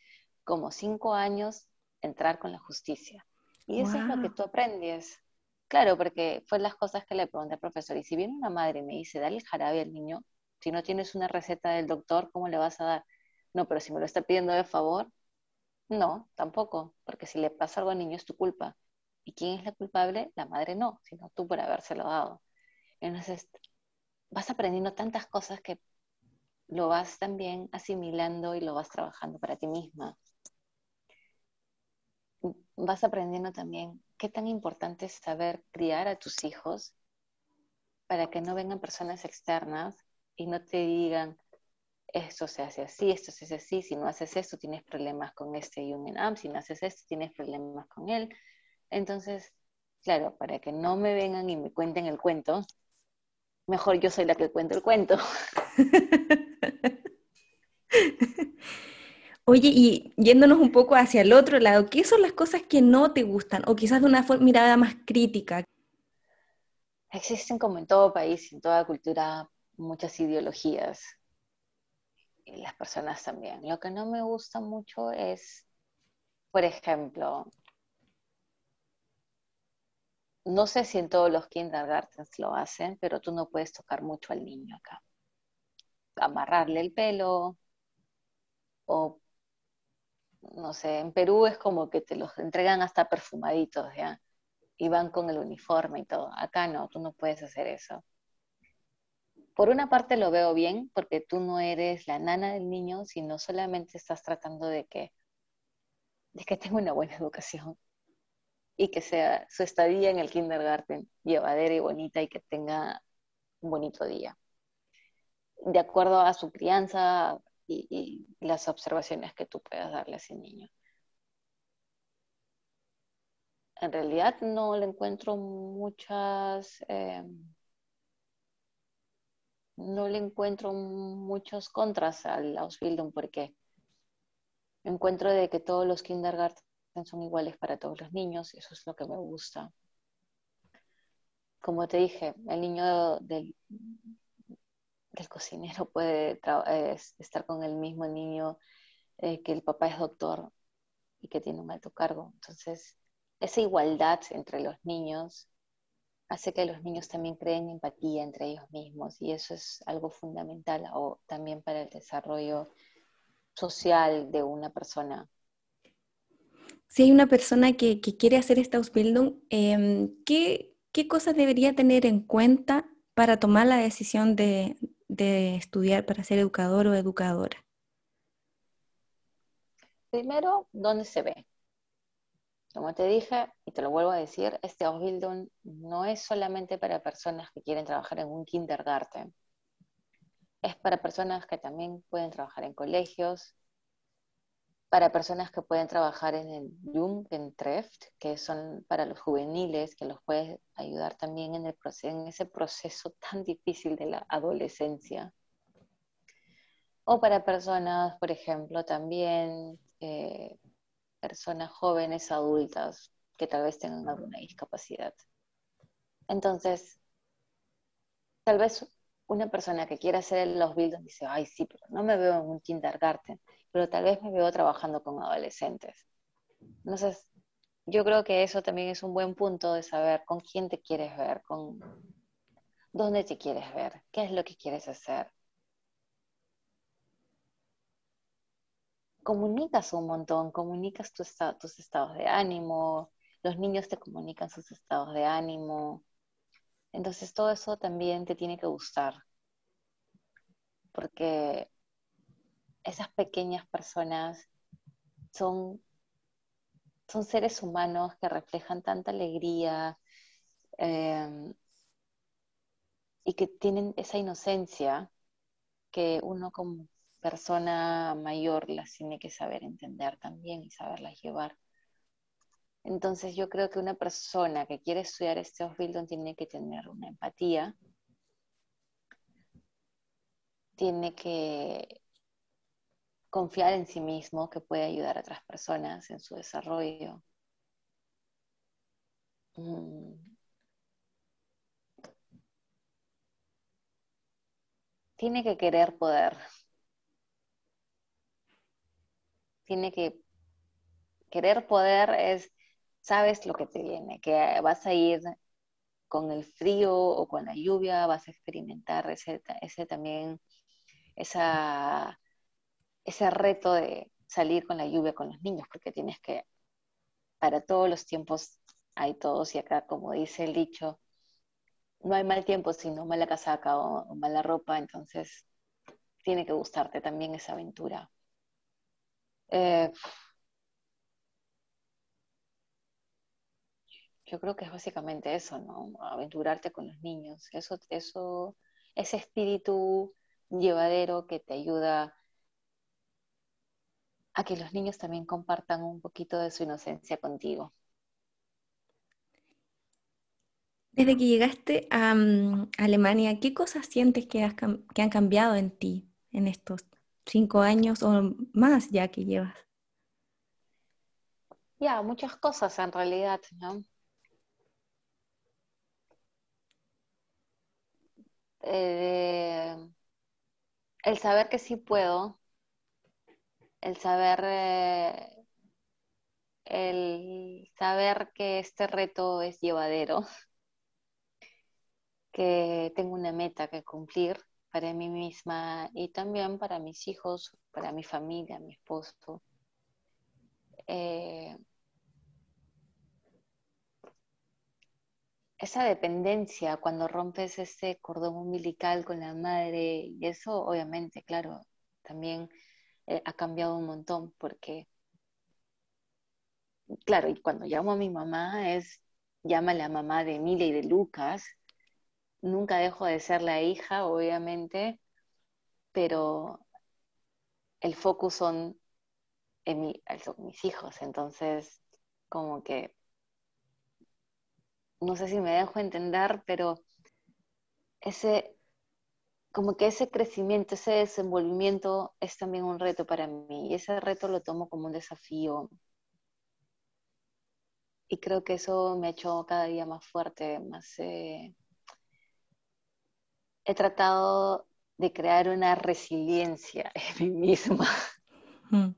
como cinco años entrar con la justicia. Y eso es lo que tú aprendes. Claro, porque fue las cosas que le pregunté al profesor. Y si viene una madre y me dice, dale el jarabe al niño, si no tienes una receta del doctor, ¿cómo le vas a dar? No, pero si me lo está pidiendo de favor, no, tampoco, porque si le pasa algo al niño es tu culpa. ¿Y quién es la culpable? La madre no, sino tú por habérselo dado. Entonces, vas aprendiendo tantas cosas que lo vas también asimilando y lo vas trabajando para ti misma. Vas aprendiendo también qué tan importante es saber criar a tus hijos para que no vengan personas externas y no te digan, esto se hace así, esto se hace así, si no haces esto tienes problemas con este Am, si no haces esto tienes problemas con él. Entonces, claro, para que no me vengan y me cuenten el cuento, mejor yo soy la que cuento el cuento. Oye, y yéndonos un poco hacia el otro lado, ¿qué son las cosas que no te gustan? O quizás de una mirada más crítica. Existen como en todo país, en toda cultura, muchas ideologías. Y las personas también. Lo que no me gusta mucho es, por ejemplo, no sé si en todos los kindergartens lo hacen, pero tú no puedes tocar mucho al niño acá. Amarrarle el pelo o no sé, en Perú es como que te los entregan hasta perfumaditos, ¿ya? Y van con el uniforme y todo. Acá no, tú no puedes hacer eso. Por una parte lo veo bien, porque tú no eres la nana del niño, sino solamente estás tratando de que, de que tenga una buena educación y que sea su estadía en el kindergarten llevadera y bonita y que tenga un bonito día. De acuerdo a su crianza, y, las observaciones que tú puedas darle a ese niño. En realidad no le encuentro muchas, eh, no le encuentro muchos contras al Ausbildung porque encuentro de que todos los kindergarten son iguales para todos los niños eso es lo que me gusta. como te dije, el niño del, del cocinero puede estar con el mismo niño eh, que el papá es doctor y que tiene un alto cargo. Entonces, esa igualdad entre los niños hace que los niños también creen empatía entre ellos mismos y eso es algo fundamental o también para el desarrollo social de una persona. Si hay una persona que, quiere hacer esta Ausbildung, em, ¿qué, ¿qué, cosas debería tener en cuenta para tomar la decisión de, de estudiar para ser educador o educadora? Primero, ¿dónde se ve? Como te dije, y te lo vuelvo a decir, este Ausbildung no es solamente para personas que quieren trabajar en un kindergarten. Es para personas que también pueden trabajar en colegios, para personas que pueden trabajar en el Jugendtreft, que son para los juveniles, que los puede ayudar también en, el en ese proceso tan difícil de la adolescencia. O para personas, por ejemplo, también eh, personas jóvenes, adultas, que tal vez tengan alguna discapacidad. Entonces, tal vez una persona que quiera hacer los buildings dice, ay, sí, pero no me veo en un kindergarten, pero tal vez me veo trabajando con adolescentes. Entonces, yo creo que eso también es un buen punto de saber con quién te quieres ver, con dónde te quieres ver, qué es lo que quieres hacer. comunicas un montón, comunicas tus estados de ánimo, los niños te comunican sus estados de ánimo. Entonces todo eso también te tiene que gustar, porque esas pequeñas personas son, son seres humanos que reflejan tanta alegría em, y que tienen esa inocencia que uno como persona mayor las tiene que saber entender también y saberlas llevar. Entonces yo creo que una persona que quiere estudiar este Ausbildung tiene que tener una empatía, tiene que confiar en sí mismo, que puede ayudar a otras personas en su desarrollo. Mm. Tiene que querer poder. tiene que querer poder es, sabes lo que te viene, que vas a ir con el frío o con la lluvia, vas a experimentar ese, ese también, esa, ese reto de salir con la lluvia con los niños, porque tienes que, para todos los tiempos hay todos, y acá, como dice el dicho, no hay mal tiempo, sino mala casaca o mala ropa, entonces tiene que gustarte también esa aventura. Eh, yo creo que es básicamente eso, ¿no? Aventurarte con los niños. Eso, eso, ese espíritu llevadero que te ayuda a que los niños también compartan un poquito de su inocencia contigo. Desde que llegaste a mm, Alemania, ¿qué cosas sientes que, que han cambiado en ti en estos cinco años o más ya que llevas. Ya, muchas cosas en realidad, ¿no? Eh, el saber que sí puedo, el saber, eh, el saber que este reto es llevadero, que tengo una meta que cumplir para mí misma y también para mis hijos, para mi familia, mi esposo. Eh, esa dependencia cuando rompes ese cordón umbilical con la madre y eso obviamente, claro, también eh, ha cambiado un montón porque, claro, y cuando llamo a mi mamá es, llama a la mamá de Emilia y de Lucas nunca dejo de ser la hija, obviamente, pero el focus son, en mis hijos, entonces como que, no sé si me dejo entender, pero ese, como que ese crecimiento, ese desenvolvimiento es también un reto para mí y ese reto lo tomo como un desafío y creo que eso me ha hecho cada día más fuerte, más... Eh, he tratado de crear una resiliencia en mí misma. Mm.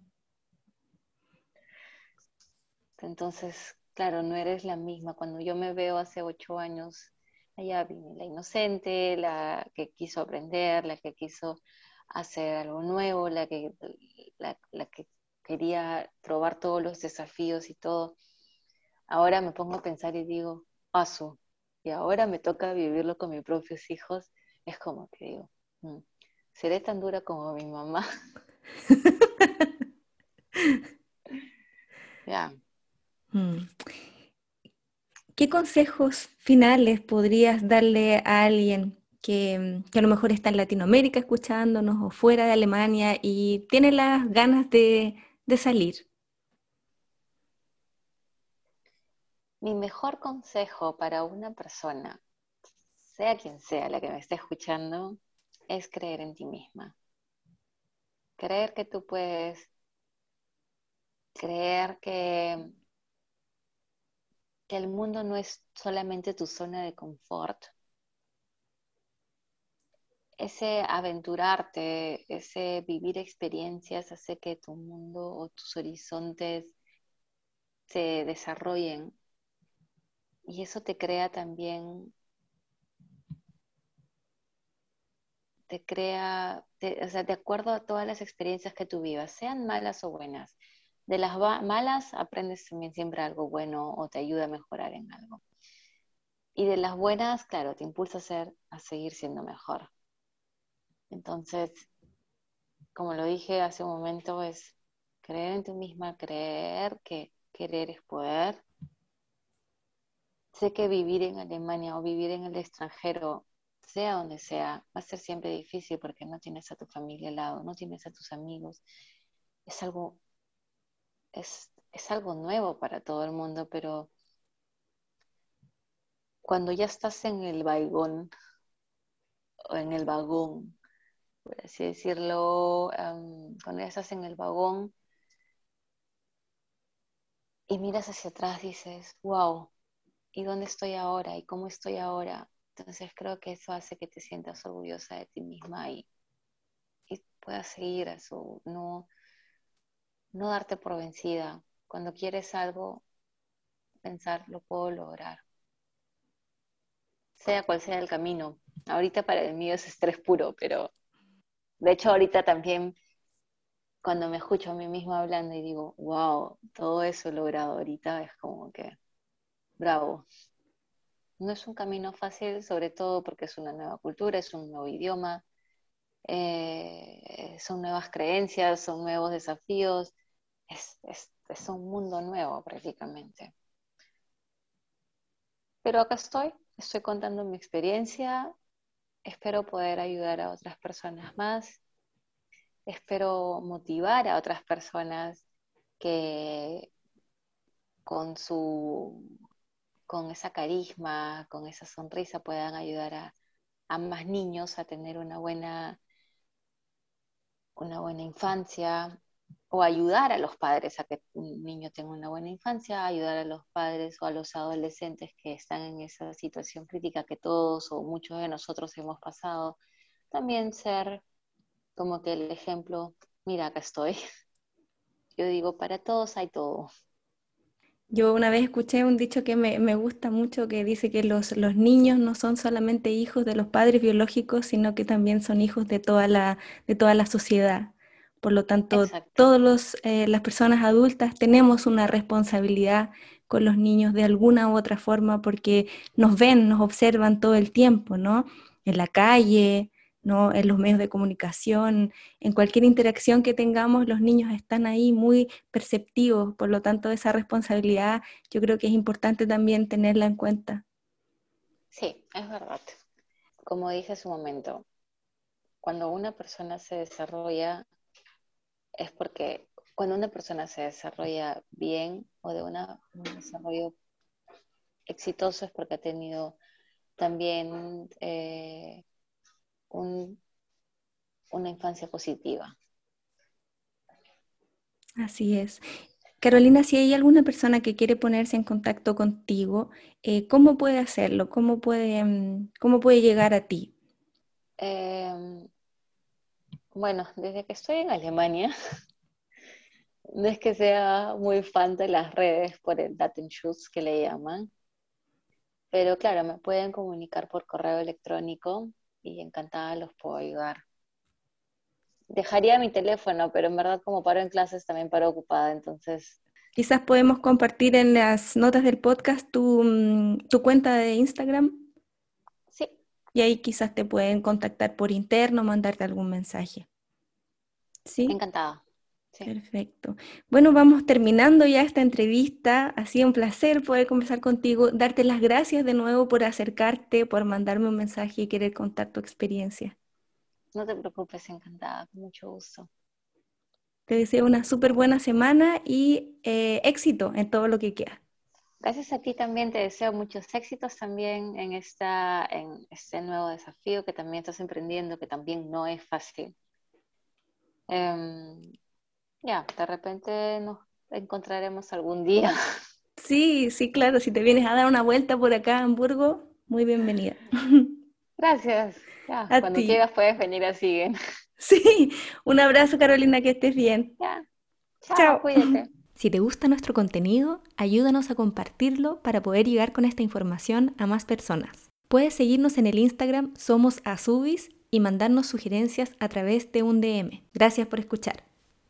Entonces, claro, no eres la misma. Cuando yo me veo hace ocho años, allá viene la inocente, la que quiso aprender, la que quiso hacer algo nuevo, la que, la, que quería probar todos los desafíos y todo. Ahora me pongo a pensar y digo, paso, y ahora me toca vivirlo con mis propios hijos. Es como que digo, mm, seré tan dura como mi mamá. ya. Mm. ¿Qué consejos finales podrías darle a alguien que, a lo mejor está en Latinoamérica escuchándonos o fuera de Alemania y tiene las ganas de, de salir? Mi mejor consejo para una persona, sea quien sea la que me esté escuchando, es creer en ti misma. Creer que tú puedes, creer que que el mundo no es solamente tu zona de confort. Ese aventurarte, ese vivir experiencias hace que tu mundo o tus horizontes se desarrollen. Y eso te crea también, te crea, o sea, de acuerdo a todas las experiencias que tú vivas, sean malas o buenas de las malas aprendes también siempre algo bueno o te ayuda a mejorar en algo. Y de las buenas, claro, te impulsa a, ser, a seguir siendo mejor. Entonces, como lo dije hace un momento, es creer en ti misma, creer que querer es poder. Sé que vivir en Alemania o vivir en el extranjero, sea donde sea, va a ser siempre difícil porque no tienes a tu familia al lado, no tienes a tus amigos. Es algo es, algo nuevo para todo el mundo, pero cuando ya estás en el vagón, o en el vagón, por así decirlo, cuando ya estás en el vagón y miras hacia atrás, dices, wow, ¿y dónde estoy ahora? ¿Y cómo estoy ahora? Entonces creo que eso hace que te sientas orgullosa de ti misma y, y puedas seguir su, no, no darte por vencida. Cuando quieres algo, pensar, lo puedo lograr. Sea cual sea el camino. Ahorita para el mío es estrés puro, pero de hecho ahorita también cuando me escucho a mí misma hablando y digo, wow, todo eso logrado ahorita, es como que, bravo. No es un camino fácil, sobre todo porque es una nueva cultura, es un nuevo idioma, eh, son nuevas creencias, son nuevos desafíos, es, es, un mundo nuevo prácticamente. Pero acá estoy, estoy contando mi experiencia, espero poder ayudar a otras personas más, espero motivar a otras personas que con su con esa carisma, con esa sonrisa puedan ayudar a, a más niños a tener una buena una buena infancia, o ayudar a los padres a que un niño tenga una buena infancia, ayudar a los padres o a los adolescentes que están en esa situación crítica que todos o muchos de nosotros hemos pasado, también ser como que el ejemplo, mira, acá estoy. Yo digo, para todos hay todo. Yo una vez escuché un dicho que me, me gusta mucho que dice que los, los, niños no son solamente hijos de los padres biológicos, sino que también son hijos de toda la, de toda la sociedad. Por lo tanto, todas eh, las personas adultas tenemos una responsabilidad con los niños de alguna u otra forma porque nos ven, nos observan todo el tiempo, ¿no? En la calle, ¿no? En los medios de comunicación, en cualquier interacción que tengamos, los niños están ahí muy perceptivos, por lo tanto, esa responsabilidad yo creo que es importante también tenerla en cuenta. Sí, es verdad. Como dije hace un momento, cuando una persona se desarrolla es porque cuando una persona se desarrolla bien o de una, un desarrollo exitoso es porque ha tenido también eh, una infancia positiva. Así es. Carolina, si hay alguna persona que quiere ponerse en contacto contigo, eh, ¿cómo puede hacerlo? ¿Cómo puede, mm, cómo puede llegar a ti? Em, bueno, desde que estoy en Alemania, no es que sea muy fan de las redes por el Datenschutz que le llaman, pero claro, me pueden comunicar por correo electrónico y encantada los puedo ayudar. Dejaría mi teléfono, pero en verdad como paro en clases también paro ocupada, entonces... Quizás podemos compartir en las notas del podcast tu, mm, tu cuenta de Instagram. Y ahí quizás te pueden contactar por interno, mandarte algún mensaje. ¿Sí? Encantada. Perfecto. Bueno, vamos terminando ya esta entrevista. Ha sido un placer poder conversar contigo, darte las gracias de nuevo por acercarte, por mandarme un mensaje y querer contar tu experiencia. No te preocupes, encantada, con mucho gusto. Te deseo una súper buena semana y eh, éxito en todo lo que queda. Gracias a ti también, te deseo muchos éxitos también en, esta, en este nuevo desafío que también estás emprendiendo, que también no es fácil. Em, ya, de repente nos encontraremos algún día. Sí, sí, claro, si te vienes a dar una vuelta por acá a Hamburgo, muy bienvenida. Gracias. Ya, cuando quieras puedes venir así. Sí, un abrazo Carolina, que estés bien. Ya. Chao, cuídate. Si te gusta nuestro contenido, ayúdanos a compartirlo para poder llegar con esta información a más personas. Puedes seguirnos en el Instagram Somos Azubis y mandarnos sugerencias a través de un DM. Gracias por escuchar.